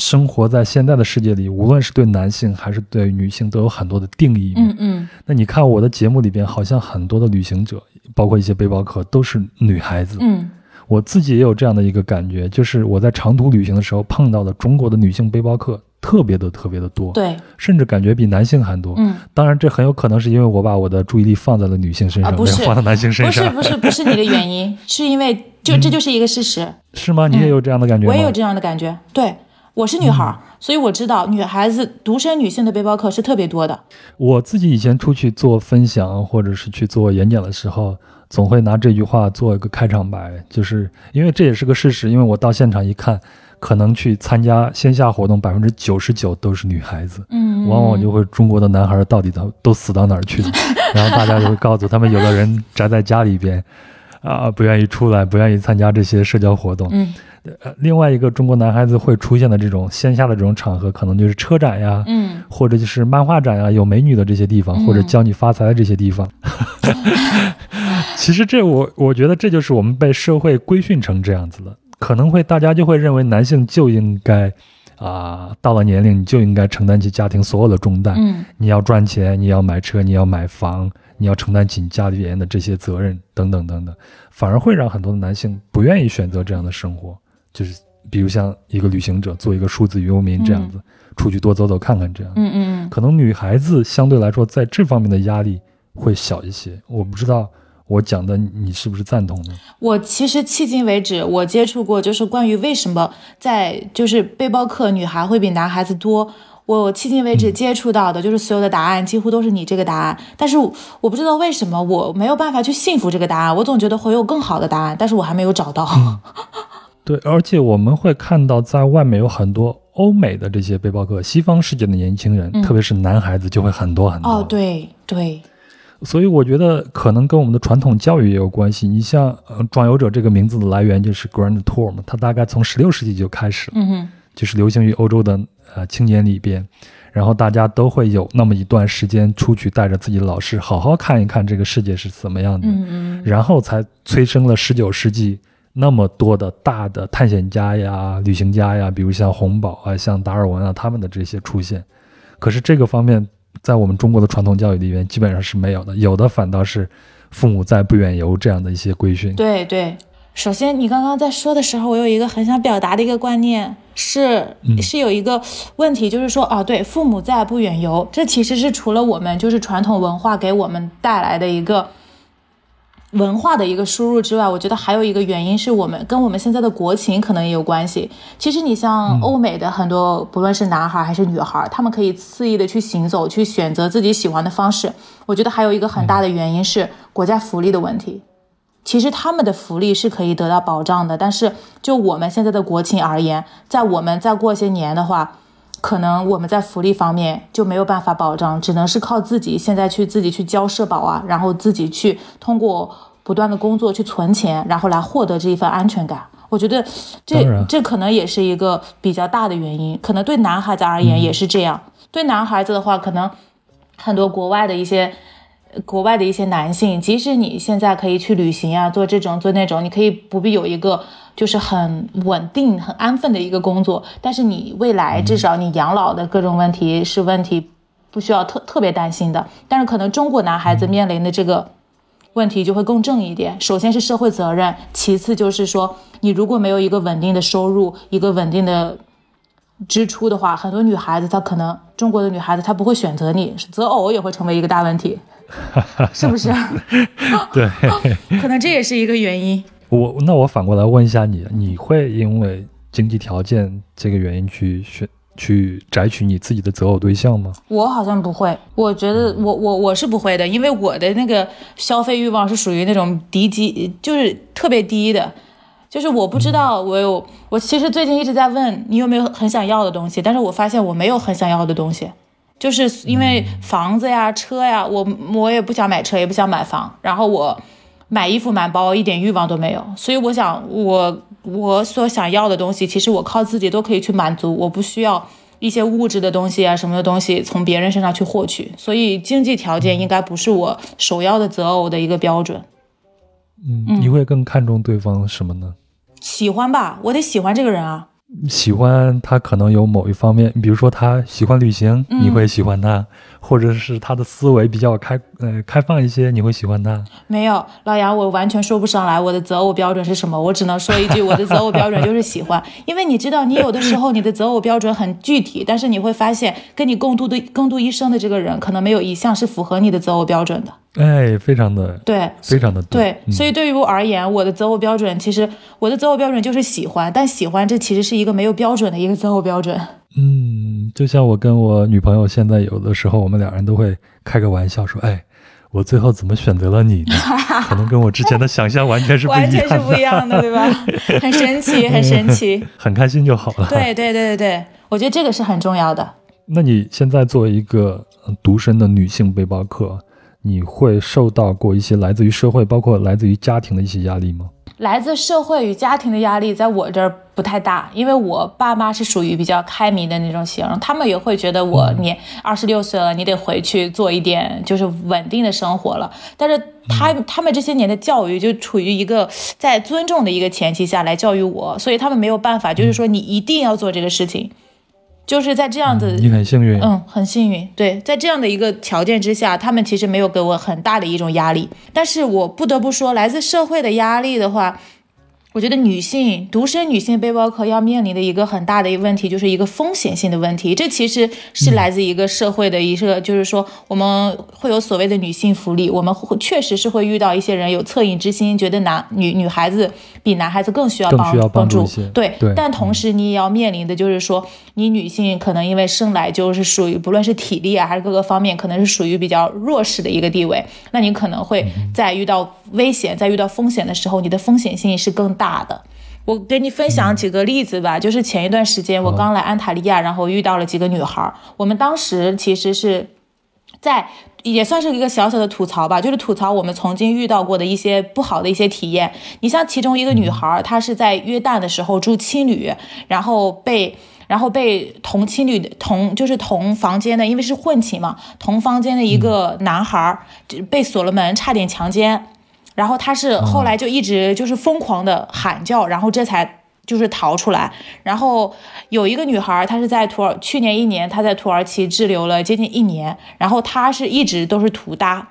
生活在现在的世界里，无论是对男性还是对女性，都有很多的定义。嗯嗯。那你看我的节目里边，好像很多的旅行者，包括一些背包客，都是女孩子。嗯。我自己也有这样的一个感觉，就是我在长途旅行的时候碰到的中国的女性背包客特别的特别的多。对。甚至感觉比男性还多。嗯。当然，这很有可能是因为我把我的注意力放在了女性身上，没有放在男性身上。不是不是不是你的原因，是因为就这就是一个事实。是吗？你也有这样的感觉吗？我也有这样的感觉。对。我是女孩，所以我知道女孩子独身女性的背包客是特别多的。我自己以前出去做分享或者是去做演讲的时候，总会拿这句话做一个开场白，就是因为这也是个事实。因为我到现场一看，可能去参加线下活动百分之九十九都是女孩子，嗯，往往就会中国的男孩到底都都死到哪儿去了？然后大家就会告诉他们，有的人宅在家里边，啊，不愿意出来，不愿意参加这些社交活动，嗯。呃，另外一个中国男孩子会出现的这种线下的这种场合，可能就是车展呀，嗯，或者就是漫画展呀，有美女的这些地方，嗯或者教你发财的这些地方。其实这我我觉得这就是我们被社会规训成这样子了，可能会大家就会认为男性就应该啊、到了年龄你就应该承担起家庭所有的重担，嗯。你要赚钱，你要买车，你要买房，你要承担起你家里边的这些责任，等等等等，反而会让很多的男性不愿意选择这样的生活，就是比如像一个旅行者，做一个数字游民这样子，出去多走走看看这样。嗯嗯嗯，可能女孩子相对来说在这方面的压力会小一些，我不知道我讲的你是不是赞同呢？我其实迄今为止，我接触过就是关于为什么在就是背包客女孩会比男孩子多。我迄今为止接触到的，就是所有的答案几乎都是你这个答案，但是我我不知道为什么我没有办法去信服这个答案，我总觉得会有更好的答案，但是我还没有找到。对，而且我们会看到，在外面有很多欧美的这些背包客，西方世界的年轻人，特别是男孩子就会很多很多。哦，对对，所以我觉得可能跟我们的传统教育也有关系。你像呃，壮游者这个名字的来源就是 Grand Tour 嘛，它大概从十六世纪就开始了，嗯，就是流行于欧洲的呃青年里边，然后大家都会有那么一段时间出去带着自己的老师好好看一看这个世界是怎么样的，嗯嗯。然后才催生了十九世纪那么多的大的探险家呀、旅行家呀，比如像洪堡啊、像达尔文啊他们的这些出现。可是这个方面，在我们中国的传统教育里面基本上是没有的，有的反倒是父母在不远游这样的一些规训。对对。首先，你刚刚在说的时候，我有一个很想表达的一个观念，是、是有一个问题，就是说，哦，对，父母在不远游，这其实是除了我们就是传统文化给我们带来的一个文化的一个输入之外，我觉得还有一个原因是我们跟我们现在的国情可能也有关系。其实你像欧美的很多，不论是男孩还是女孩，他们可以肆意的去行走，去选择自己喜欢的方式。我觉得还有一个很大的原因是国家福利的问题。其实他们的福利是可以得到保障的，但是就我们现在的国情而言，在我们再过些年的话，可能我们在福利方面就没有办法保障，只能是靠自己现在去自己去交社保啊，然后自己去通过不断的工作去存钱，然后来获得这一份安全感。我觉得这这可能也是一个比较大的原因，可能对男孩子而言也是这样。对男孩子的话，可能很多国外的一些。国外的一些男性，即使你现在可以去旅行啊，做这种做那种，你可以不必有一个就是很稳定、很安分的一个工作，但是你未来至少你养老的各种问题是问题，不需要特特别担心的。但是可能中国男孩子面临的这个问题就会更正一点。首先是社会责任，其次就是说，你如果没有一个稳定的收入，一个稳定的支出的话，很多女孩子她可能中国的女孩子她不会选择你，择偶也会成为一个大问题。是不是？对，可能这也是一个原因。我那我反过来问一下你，你会因为经济条件这个原因去选去摘取你自己的择偶对象吗？我好像不会，我觉得我我我是不会的，因为我的那个消费欲望是属于那种低级，就是特别低的。就是我不知道我有，我其实最近一直在问你有没有很想要的东西，但是我发现我没有很想要的东西。就是因为房子呀、车呀，我我也不想买车，也不想买房，然后我买衣服、买包一点欲望都没有，所以我想我我所想要的东西，其实我靠自己都可以去满足，我不需要一些物质的东西啊什么的东西从别人身上去获取，所以经济条件应该不是我首要的择偶的一个标准。嗯，你会更看重对方什么呢？喜欢吧，我得喜欢这个人啊。喜欢他可能有某一方面，比如说他喜欢旅行，嗯。你会喜欢他，或者是他的思维比较开呃开放一些，你会喜欢他。没有，老杨，我完全说不上来我的择偶标准是什么，我只能说一句，我的择偶标准就是喜欢。因为你知道，你有的时候你的择偶标准很具体，但是你会发现，跟你共度的共度一生的这个人，可能没有一项是符合你的择偶标准的。哎，非常的对，非常的对，嗯所以对于我而言，我的择偶标准其实我的择偶标准就是喜欢，但喜欢这其实是一个没有标准的一个择偶标准。嗯，就像我跟我女朋友现在有的时候，我们两人都会开个玩笑说，哎。我最后怎么选择了你呢？可能跟我之前的想象完全是不一样的，完全是不一样的，对吧？很神奇，很神奇。很开心就好了。对对对对对，我觉得这个是很重要的。那你现在作为一个呃独身的女性背包客，你会受到过一些来自于社会，包括来自于家庭的一些压力吗？来自社会与家庭的压力，在我这儿不太大，因为我爸妈是属于比较开明的那种型，他们也会觉得我你二十六岁了，你得回去做一点就是稳定的生活了。但是他他们这些年的教育就处于一个在尊重的一个前提下来教育我，所以他们没有办法，就是说你一定要做这个事情。就是在这样子，你很幸运，嗯，很幸运。对，在这样的一个条件之下，他们其实没有给我很大的一种压力。但是我不得不说，来自社会的压力的话。我觉得女性独生女性背包客要面临的一个很大的一个问题，就是一个风险性的问题。这其实是来自一个社会的一个，就是说我们会有所谓的女性福利，我们会确实是会遇到一些人有恻隐之心，觉得男女女孩子比男孩子更需要帮帮助。对，但同时你也要面临的就是说，你女性可能因为生来就是属于不论是体力啊还是各个方面，可能是属于比较弱势的一个地位，那你可能会在遇到危险、在遇到风险的时候，你的风险性是更大。大的，我给你分享几个例子吧。就是前一段时间我刚来安塔利亚，然后遇到了几个女孩。我们当时其实是在也算是一个小小的吐槽吧，就是吐槽我们曾经遇到过的一些不好的一些体验。你像其中一个女孩，她是在约旦的时候住青旅，然后被然后被同青旅同就是同房间的，因为是混寝嘛，同房间的一个男孩被锁了门，差点强奸。然后他是后来就一直就是疯狂的喊叫，然后这才就是逃出来。然后有一个女孩，她是在土耳去年一年，她在土耳其滞留了接近一年，然后她是一直都是图搭。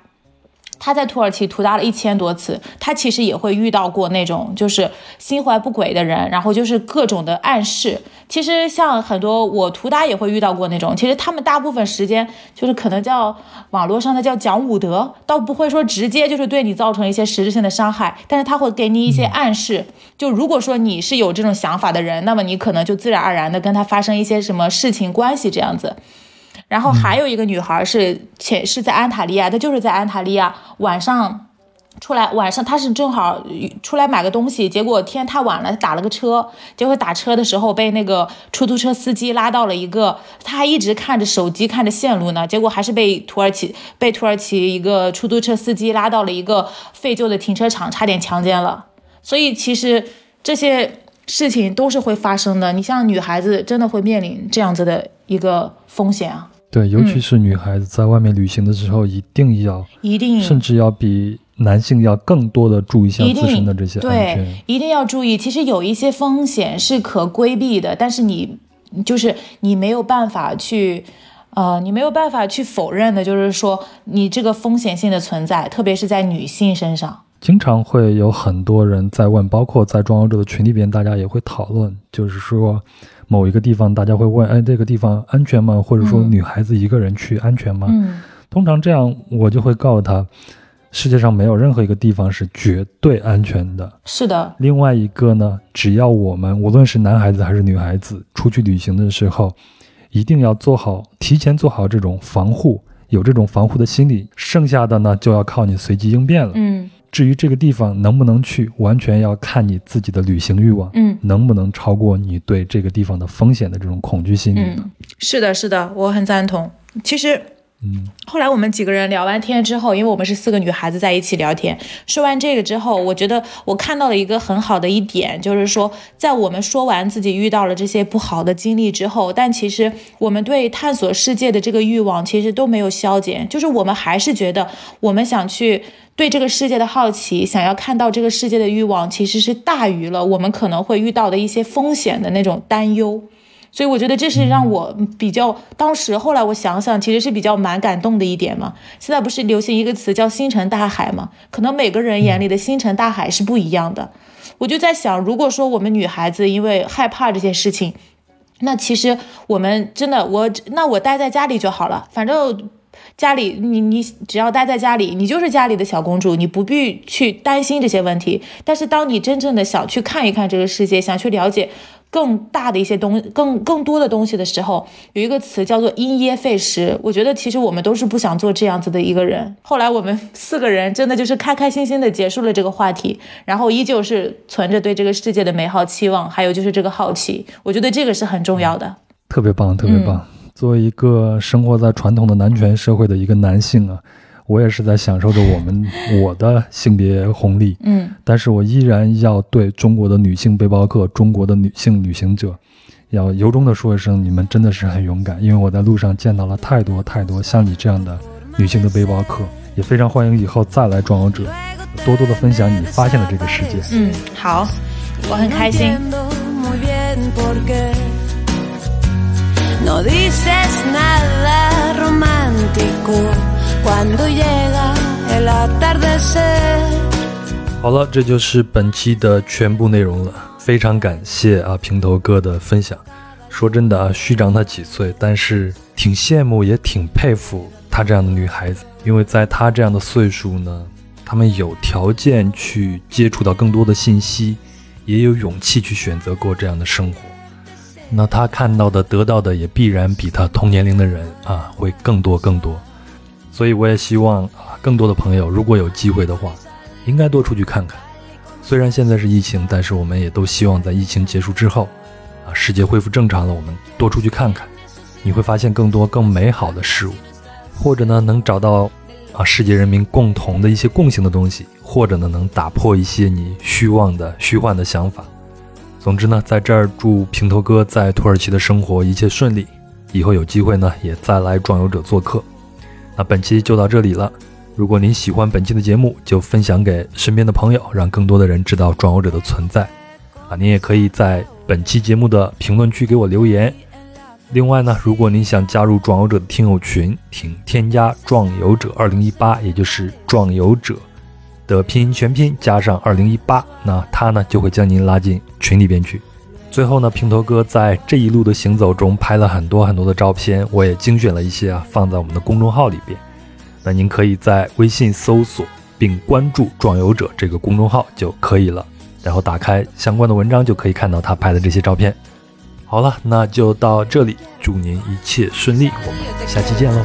他在土耳其屠搭了一千多次，他其实也会遇到过那种就是心怀不轨的人，然后就是各种的暗示。其实像很多我屠搭也会遇到过那种，其实他们大部分时间就是可能叫网络上的叫讲武德，倒不会说直接就是对你造成一些实质性的伤害，但是他会给你一些暗示。就如果说你是有这种想法的人，那么你可能就自然而然的跟他发生一些什么事情关系这样子。然后还有一个女孩是且是在安塔利亚，她就是在安塔利亚晚上出来，晚上她是正好出来买个东西，结果天太晚了，打了个车，结果打车的时候被那个出租车司机拉到了一个，他还一直看着手机看着线路呢，结果还是被土耳其被土耳其一个出租车司机拉到了一个废旧的停车场，差点强奸了。所以其实这些事情都是会发生的，你像女孩子真的会面临这样子的一个风险啊。对，尤其是女孩子在外面旅行的时候，一定要，一定，甚至要比男性要更多的注意一下自身的这些安全。对，一定要注意。其实有一些风险是可规避的，但是你就是你没有办法去，呃，你没有办法去否认的，就是说你这个风险性的存在，特别是在女性身上。经常会有很多人在问，包括在装修者的群里边，大家也会讨论，就是说。某一个地方，大家会问：哎，这个地方安全吗？或者说，女孩子一个人去安全吗？嗯，通常这样，我就会告诉他，世界上没有任何一个地方是绝对安全的。是的。另外一个呢，只要我们无论是男孩子还是女孩子出去旅行的时候，一定要做好提前做好这种防护，有这种防护的心理，剩下的呢就要靠你随机应变了。嗯。至于这个地方能不能去，完全要看你自己的旅行欲望，嗯，能不能超过你对这个地方的风险的这种恐惧心理呢？是的，是的，我很赞同。其实。嗯，后来我们几个人聊完天之后，因为我们是四个女孩子在一起聊天，说完这个之后，我觉得我看到了一个很好的一点，就是说，在我们说完自己遇到了这些不好的经历之后，但其实我们对探索世界的这个欲望其实都没有消减，就是我们还是觉得我们想去对这个世界的好奇，想要看到这个世界的欲望，其实是大于了我们可能会遇到的一些风险的那种担忧。所以我觉得这是让我比较当时后来我想想，其实是比较蛮感动的一点嘛。现在不是流行一个词叫星辰大海嘛？可能每个人眼里的星辰大海是不一样的。我就在想，如果说我们女孩子因为害怕这些事情，那其实我们真的我那我待在家里就好了，反正家里你你只要待在家里，你就是家里的小公主，你不必去担心这些问题。但是当你真正的想去看一看这个世界，想去了解。更大的一些东，更更多的东西的时候，有一个词叫做因噎废食。我觉得其实我们都是不想做这样子的一个人。后来我们 四个人真的就是开开心心的结束了这个话题，然后依旧是存着对这个世界的美好期望，还有就是这个好奇。我觉得这个是很重要的。特别棒，特别棒。作为一个生活在传统的男权社会的一个男性啊。我也是在享受着我们 我的性别红利，嗯但是我依然要对中国的女性背包客、中国的女性旅行者，要由衷的说一声，你们真的是很勇敢，因为我在路上见到了太多太多像你这样的女性的背包客，也非常欢迎以后再来壮游者，多多的分享你发现的这个世界。嗯，好，我很开心。No entiendo muy bien por qué no dices nada romántico cuando llega el atardecer. 好了，这就是本期的全部内容了。非常感谢啊平头哥的分享。说真的啊，虚长他几岁，但是挺羡慕也挺佩服她这样的女孩子，因为在她这样的岁数呢，她们有条件去接触到更多的信息，也有勇气去选择过这样的生活。那他看到的、得到的也必然比他同年龄的人啊会更多更多。所以我也希望啊，更多的朋友如果有机会的话，应该多出去看看。虽然现在是疫情，但是我们也都希望在疫情结束之后，啊，世界恢复正常了，我们多出去看看，你会发现更多更美好的事物，或者呢能找到啊世界人民共同的一些共性的东西，或者呢能打破一些你虚妄的虚幻的想法。总之呢，在这儿祝平头哥在土耳其的生活一切顺利，以后有机会呢也再来壮游者做客。那本期就到这里了。如果您喜欢本期的节目，就分享给身边的朋友，让更多的人知道壮游者的存在。啊，您也可以在本期节目的评论区给我留言。另外呢，如果您想加入壮游者的听友群，请添加“壮游者二零一八”，也就是“壮游者”的拼音全拼加上二零一八，那他呢就会将您拉进群里边去。最后呢，平头哥在这一路的行走中拍了很多很多的照片，我也精选了一些啊，放在我们的公众号里边。那您可以在微信搜索并关注“壮游者”这个公众号就可以了，然后打开相关的文章就可以看到他拍的这些照片。好了，那就到这里，祝您一切顺利，我们下期见喽。